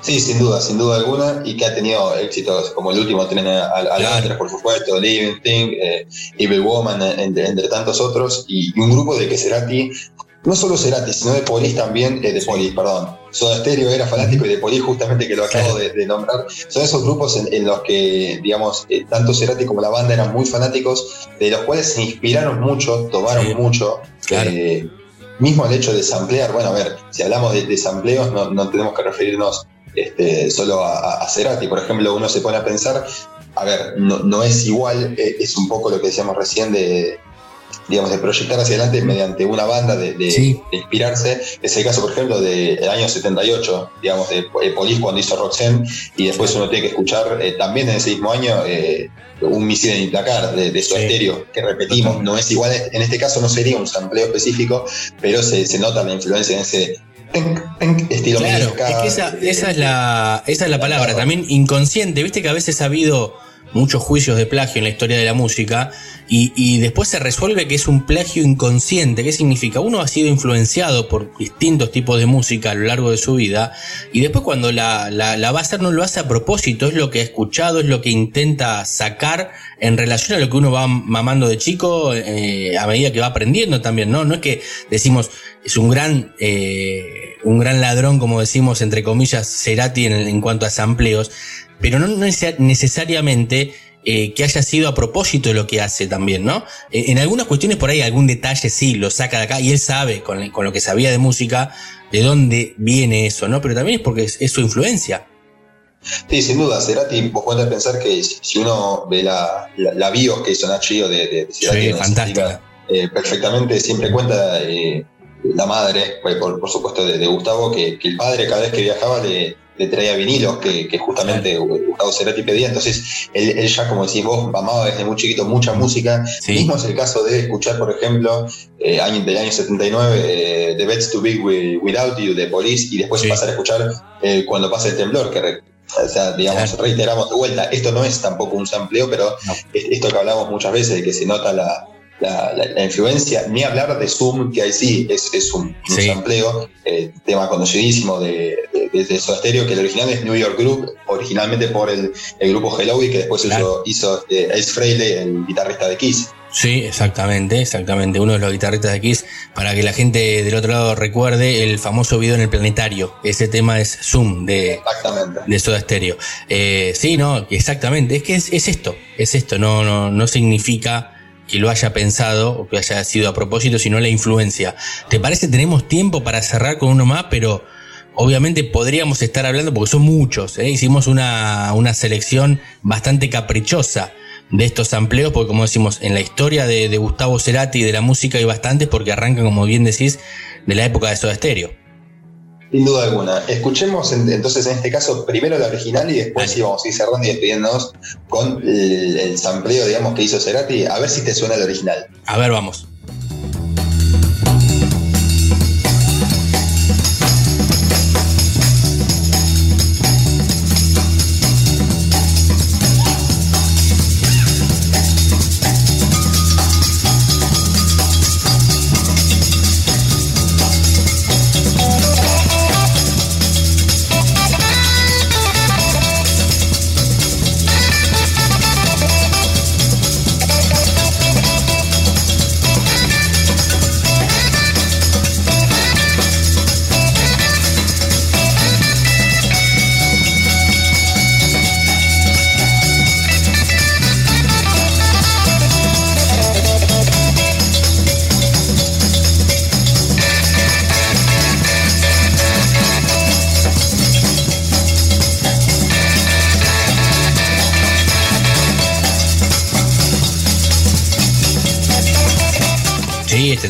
Sí, sin duda, sin duda alguna, y que ha tenido éxitos como el último tren al, por supuesto, Living Thing, eh, Evil Woman, entre, entre tantos otros, y, un grupo de que Cerati, no solo Cerati, sino de Police también, eh, de Police, perdón, Soda Stereo era fanático y de Police justamente que lo acabo de, de nombrar, son esos grupos en, en los que, digamos, eh, tanto Cerati como la banda eran muy fanáticos, de los cuales se inspiraron mucho, tomaron mucho, eh, mismo el hecho de samplear, bueno, a ver, si hablamos de, de sampleos, no, no tenemos que referirnos este, solo a, a Cerati. Por ejemplo, uno se pone a pensar, a ver, no, no es igual, eh, es un poco lo que decíamos recién de, digamos, de proyectar hacia adelante mediante una banda, de, de- Sí. de inspirarse. Es el caso, por ejemplo, del año 78, digamos, de, de Police cuando hizo Roxanne, y después uno tiene que escuchar eh, también en ese mismo año eh, un misil en Implacar de, de su estéreo, que repetimos, no es igual, en este caso no sería un sampleo específico, pero se, se nota la influencia en ese estilo Claro, es que esa, esa es la, esa es la palabra, también inconsciente. Viste que a veces ha habido muchos juicios de plagio en la historia de la música y, y después se resuelve que es un plagio inconsciente. ¿Qué significa? Uno ha sido influenciado por distintos tipos de música a lo largo de su vida y después cuando la, la, la va a hacer no lo hace a propósito, es lo que ha escuchado, es lo que intenta sacar en relación a lo que uno va mamando de chico eh, a medida que va aprendiendo también, ¿no? No es que decimos es un gran, eh, un gran ladrón, como decimos entre comillas, Cerati en, en cuanto a sampleos, pero no neces- necesariamente eh, que haya sido a propósito de lo que hace también, ¿no? En, en algunas cuestiones por ahí algún detalle sí lo saca de acá y él sabe con, con lo que sabía de música de dónde viene eso, ¿no? Pero también es porque es, es su influencia. Sí, sin duda, Cerati, vos podés pensar que si uno ve la, la, la bios que hizo Nacho de, de, de Cerati, Sí, fantástica. eh, perfectamente siempre cuenta eh, la madre, pues, por, por supuesto, de, de Gustavo, que, que el padre cada vez que viajaba le, le traía vinilos que, que justamente Gustavo Cerati pedía. Entonces, él, él ya, como decís vos, amaba desde muy chiquito mucha música. Mismo es el caso de escuchar, por ejemplo, eh, año, del año 79, eh, The Beds Too Big Wi- Without You de Police, y después pasar a escuchar eh, Cuando pasa el temblor, que re- o sea, digamos, reiteramos de vuelta, esto no es tampoco un sampleo, pero es- esto que hablamos muchas veces, de que se nota la, la- la- la influencia, ni hablar de Zoom, que ahí sí es, es un, un Sí. sampleo, eh, tema conocidísimo de, de, Soda Stereo, que el original es New York Group, originalmente por el, el grupo Hello y que después hizo, hizo eh, Ace Frehley, el guitarrista de Kiss. Sí, exactamente, exactamente. Uno de los guitarristas de Kiss, para que la gente del otro lado recuerde el famoso video en el planetario. Ese tema es Zoom de, de Soda Stereo. Eh, sí, no, exactamente. Es que es, es esto, es esto. No, no, no significa que lo haya pensado o que haya sido a propósito, sino la influencia. ¿Te parece? Tenemos tiempo para cerrar con uno más, pero obviamente podríamos estar hablando porque son muchos. ¿eh? Hicimos una, una selección bastante caprichosa de estos amplios, porque como decimos, en la historia de, de Gustavo Cerati y de la música hay bastantes, porque arrancan, como bien decís, de la época de Soda Stereo. Sin duda alguna. Escuchemos en- entonces en este caso primero la original y después sí vamos a ir cerrando y despidiéndonos con el, el sampleo, digamos, que hizo Cerati. A ver si te suena el original. A ver, vamos.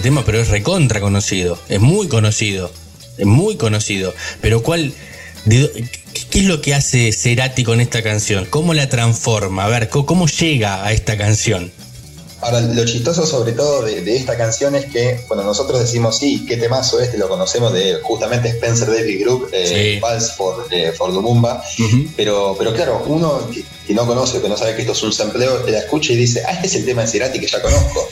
Tema, pero es recontra conocido. Es muy conocido. Es muy conocido. Pero ¿cuál. de qué- ¿Qué es lo que hace Cerati con esta canción? ¿Cómo la transforma? A ver, ¿cómo, llega a esta canción? Ahora, lo chistoso sobre todo de, de esta canción es que, bueno, nosotros decimos, sí, qué temazo este, lo conocemos de justamente Spencer David Group, eh, Sí. For, eh, for Lumumba, pero, pero claro, uno que, que no conoce, que no sabe que esto es un sampleo, la escucha y dice, ah, este es el tema de Cerati que ya conozco.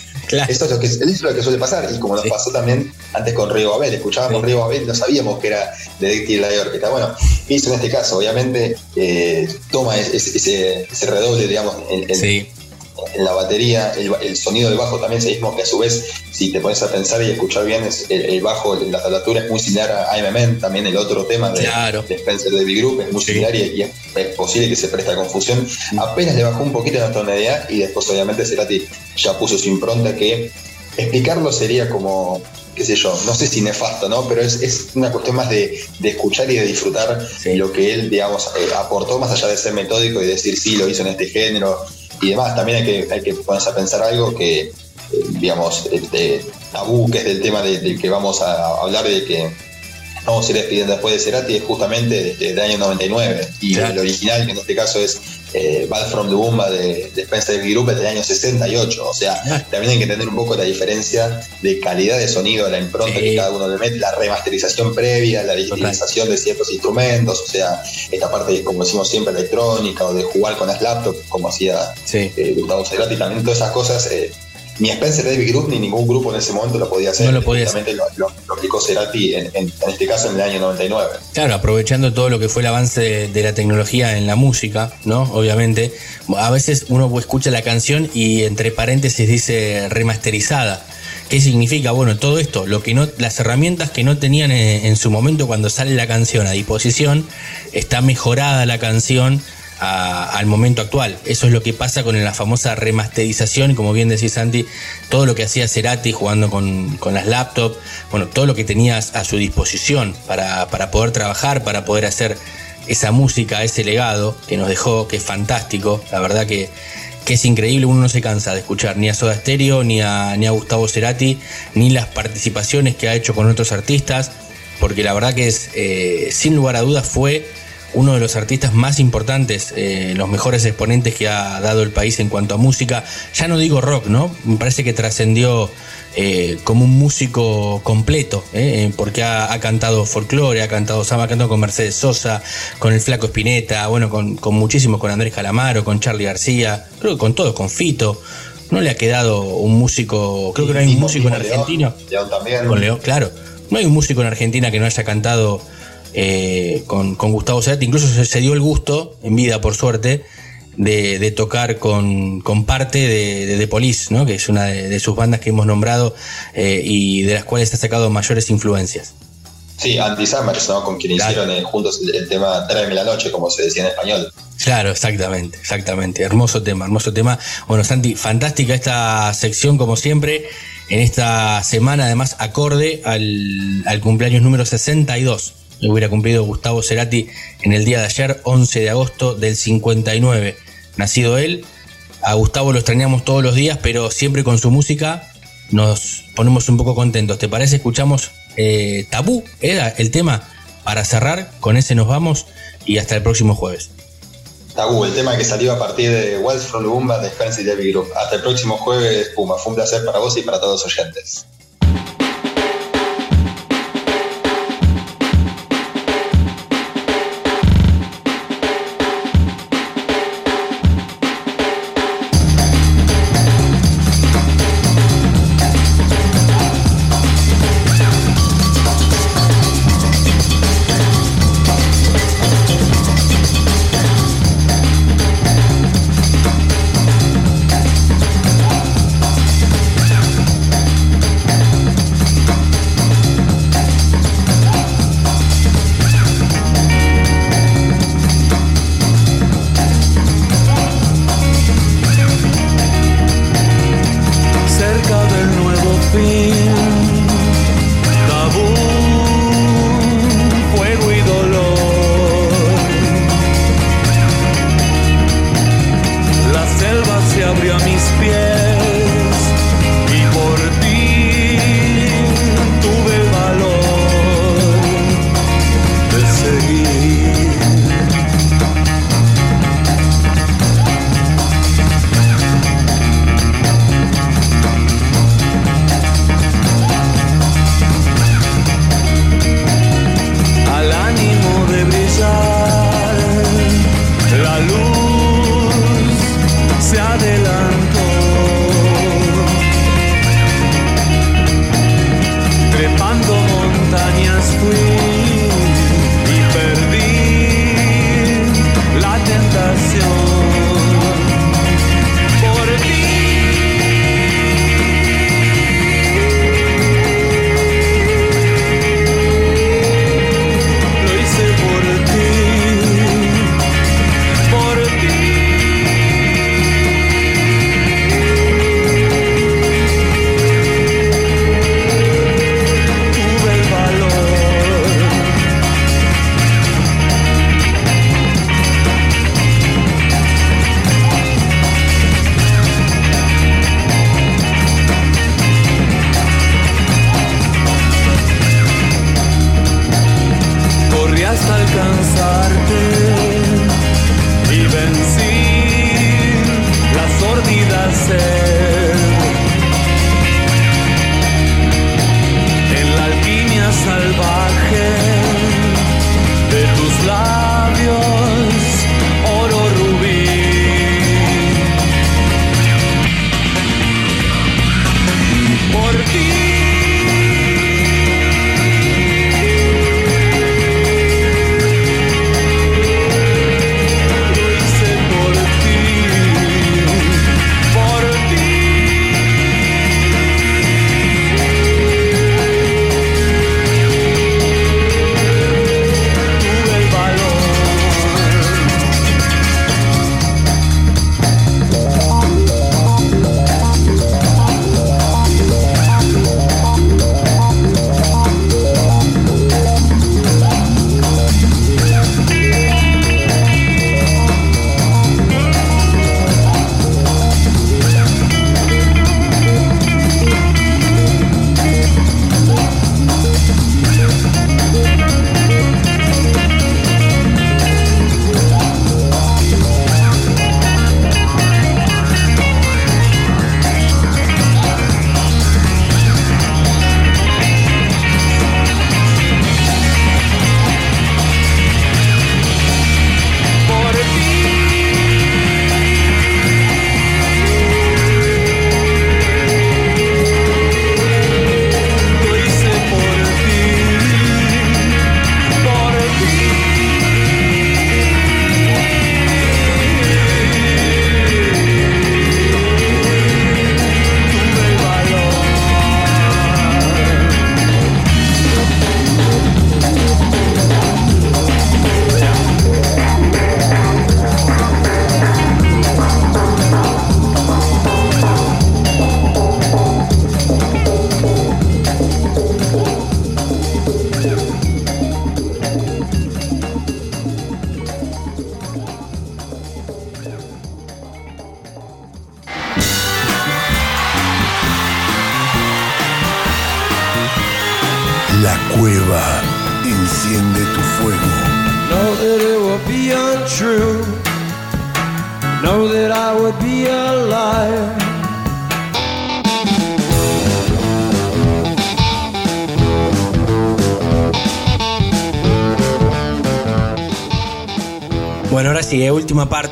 Esto es lo que, es lo que suele pasar, y como nos pasó también antes con Río Babel, escuchábamos Río Babel y no sabíamos que era de la de orquesta. Bueno, ¿qué hizo en este caso? Obviamente eh, toma ese, ese, ese redoble, digamos, en, en- en la batería, el, el sonido del bajo también es el mismo que a su vez, si te pones a pensar y escuchar bien, es el, el bajo, la tablatura es muy similar a I'm a Man, también el otro tema de, de Spencer David Group es muy similar y, y es, es posible que se preste a confusión. Apenas le bajó un poquito la tonalidad y después obviamente Cerati ya puso su impronta que explicarlo sería como qué sé yo, no sé si nefasto, ¿no? Pero es, es una cuestión más de, de escuchar y de disfrutar lo que él, digamos, eh, aportó, más allá de ser metódico y decir sí, lo hizo en este género y demás. También hay que, hay que ponerse a pensar algo que, eh, digamos, este tabú, que es del tema de- del que vamos a hablar, de que vamos a ir despidiendo después de Cerati, es justamente desde el año 99. Y el original, que en este caso es eh, Bad from Lumumba de, de Spencer Group, es del año 68. O sea, también hay que entender un poco la diferencia de calidad de sonido, la impronta que cada uno le mete, la remasterización previa, la digitalización de ciertos instrumentos, o sea, esta parte, como decimos siempre, electrónica o de jugar con las laptops, como hacía eh, Gustavo Cerati, también todas esas cosas. eh, ni Spencer David Group ni ningún grupo en ese momento lo podía hacer. No lo podía Justamente Lo, lo- lo aplicó Cerati en, en- en este caso en el año 99. Claro, aprovechando todo lo que fue el avance de, de la tecnología en la música, ¿no? Obviamente. A veces uno escucha la canción y entre paréntesis dice remasterizada. ¿Qué significa? Bueno, todo esto, lo que no, las herramientas que no tenían en, en su momento cuando sale la canción a disposición, está mejorada la canción al momento actual. Eso es lo que pasa con la famosa remasterización, como bien decís Santi, todo lo que hacía Cerati jugando con, con las laptops, bueno, todo lo que tenías a su disposición para, para poder trabajar, para poder hacer esa música, ese legado que nos dejó, que es fantástico, la verdad que, que es increíble, uno no se cansa de escuchar ni a Soda Stereo, ni a, ni a Gustavo Cerati, ni las participaciones que ha hecho con otros artistas, porque la verdad que es, eh, sin lugar a dudas, fue uno de los artistas más importantes, eh, los mejores exponentes que ha dado el país en cuanto a música. Ya no digo rock, ¿no? Me parece que trascendió eh, como un músico completo, ¿eh? Porque ha, ha cantado folclore, ha cantado samba, ha cantado con Mercedes Sosa, con el Flaco Espineta, bueno, con, con muchísimos, con Andrés Calamaro, con Charlie García, creo que con todos, con Fito. No le ha quedado un músico, creo que no hay un músico en Argentina. León también. Con León, claro. No hay un músico en Argentina que no haya cantado eh, con, con Gustavo Cerati. Incluso se, se dio el gusto, en vida por suerte, de, de tocar con, con parte de, de The Police, ¿no? que es una de, de sus bandas que hemos nombrado eh, y de las cuales ha sacado mayores influencias. Sí, Anti Summers, ¿no? Con quien hicieron eh, juntos el, el tema Tráeme la noche, como se decía en español. Claro, exactamente, exactamente. Hermoso tema, hermoso tema. Bueno, Santi, fantástica esta sección como siempre. En esta semana, además, acorde al, al cumpleaños número 62. Que hubiera cumplido Gustavo Cerati en el día de ayer, 11 de agosto del 59. Nacido él. A Gustavo lo extrañamos todos los días, pero siempre con su música nos ponemos un poco contentos. ¿Te parece? Escuchamos eh, tabú era el tema para cerrar. Con ese nos vamos y hasta el próximo jueves. Tabú, el tema que salió a partir de Wells from Lumba de Fancy Debbie Group. Hasta el próximo jueves, Puma. Fue un placer para vos y para todos los oyentes.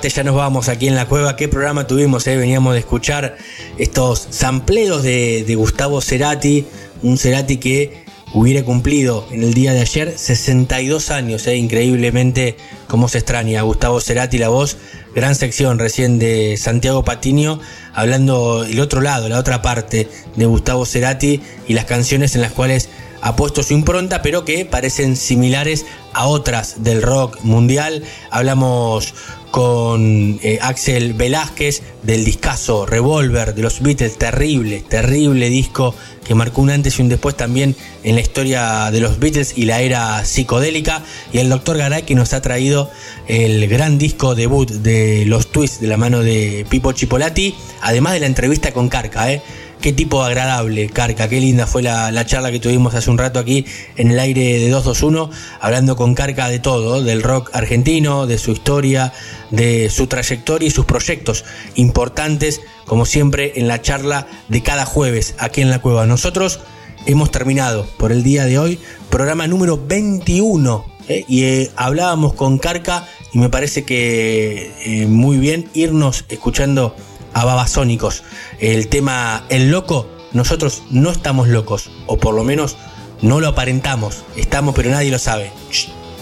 Ya nos vamos aquí en la cueva. ¿Qué programa tuvimos? eh? Veníamos de escuchar estos sampleos de, Gustavo Cerati, un Cerati que hubiera cumplido en el día de ayer 62 años, eh, increíblemente cómo se extraña. Gustavo Cerati, la voz, gran sección recién de Santiago Patiño, hablando el otro lado, la otra parte de Gustavo Cerati y las canciones en las cuales ha puesto su impronta, pero que parecen similares a otras del rock mundial. Hablamos con eh, Axel Velázquez del discazo Revolver de los Beatles, terrible, terrible disco que marcó un antes y un después también en la historia de los Beatles y la era psicodélica. Y el doctor Garay que nos ha traído el gran disco debut de los Twists de la mano de Pipo Chipolati, además de la entrevista con Carca, ¿eh? Qué tipo agradable, Carca, qué linda fue la, la, charla que tuvimos hace un rato aquí en el aire de 221, hablando con Carca de todo, del rock argentino, de su historia, de su trayectoria y sus proyectos importantes, como siempre en la charla de cada jueves aquí en la cueva. Nosotros hemos terminado por el día de hoy, programa número 21, ¿eh? y eh, hablábamos con Carca y me parece que eh, muy bien irnos escuchando a Babasónicos. El tema El Loco, nosotros no estamos locos, o por lo menos no lo aparentamos. Estamos, pero nadie lo sabe.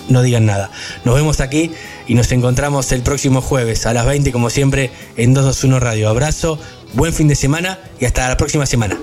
No digan nada. Nos vemos aquí y nos encontramos el próximo jueves a las 20, como siempre, en 221 Radio. Abrazo, buen fin de semana y hasta la próxima semana.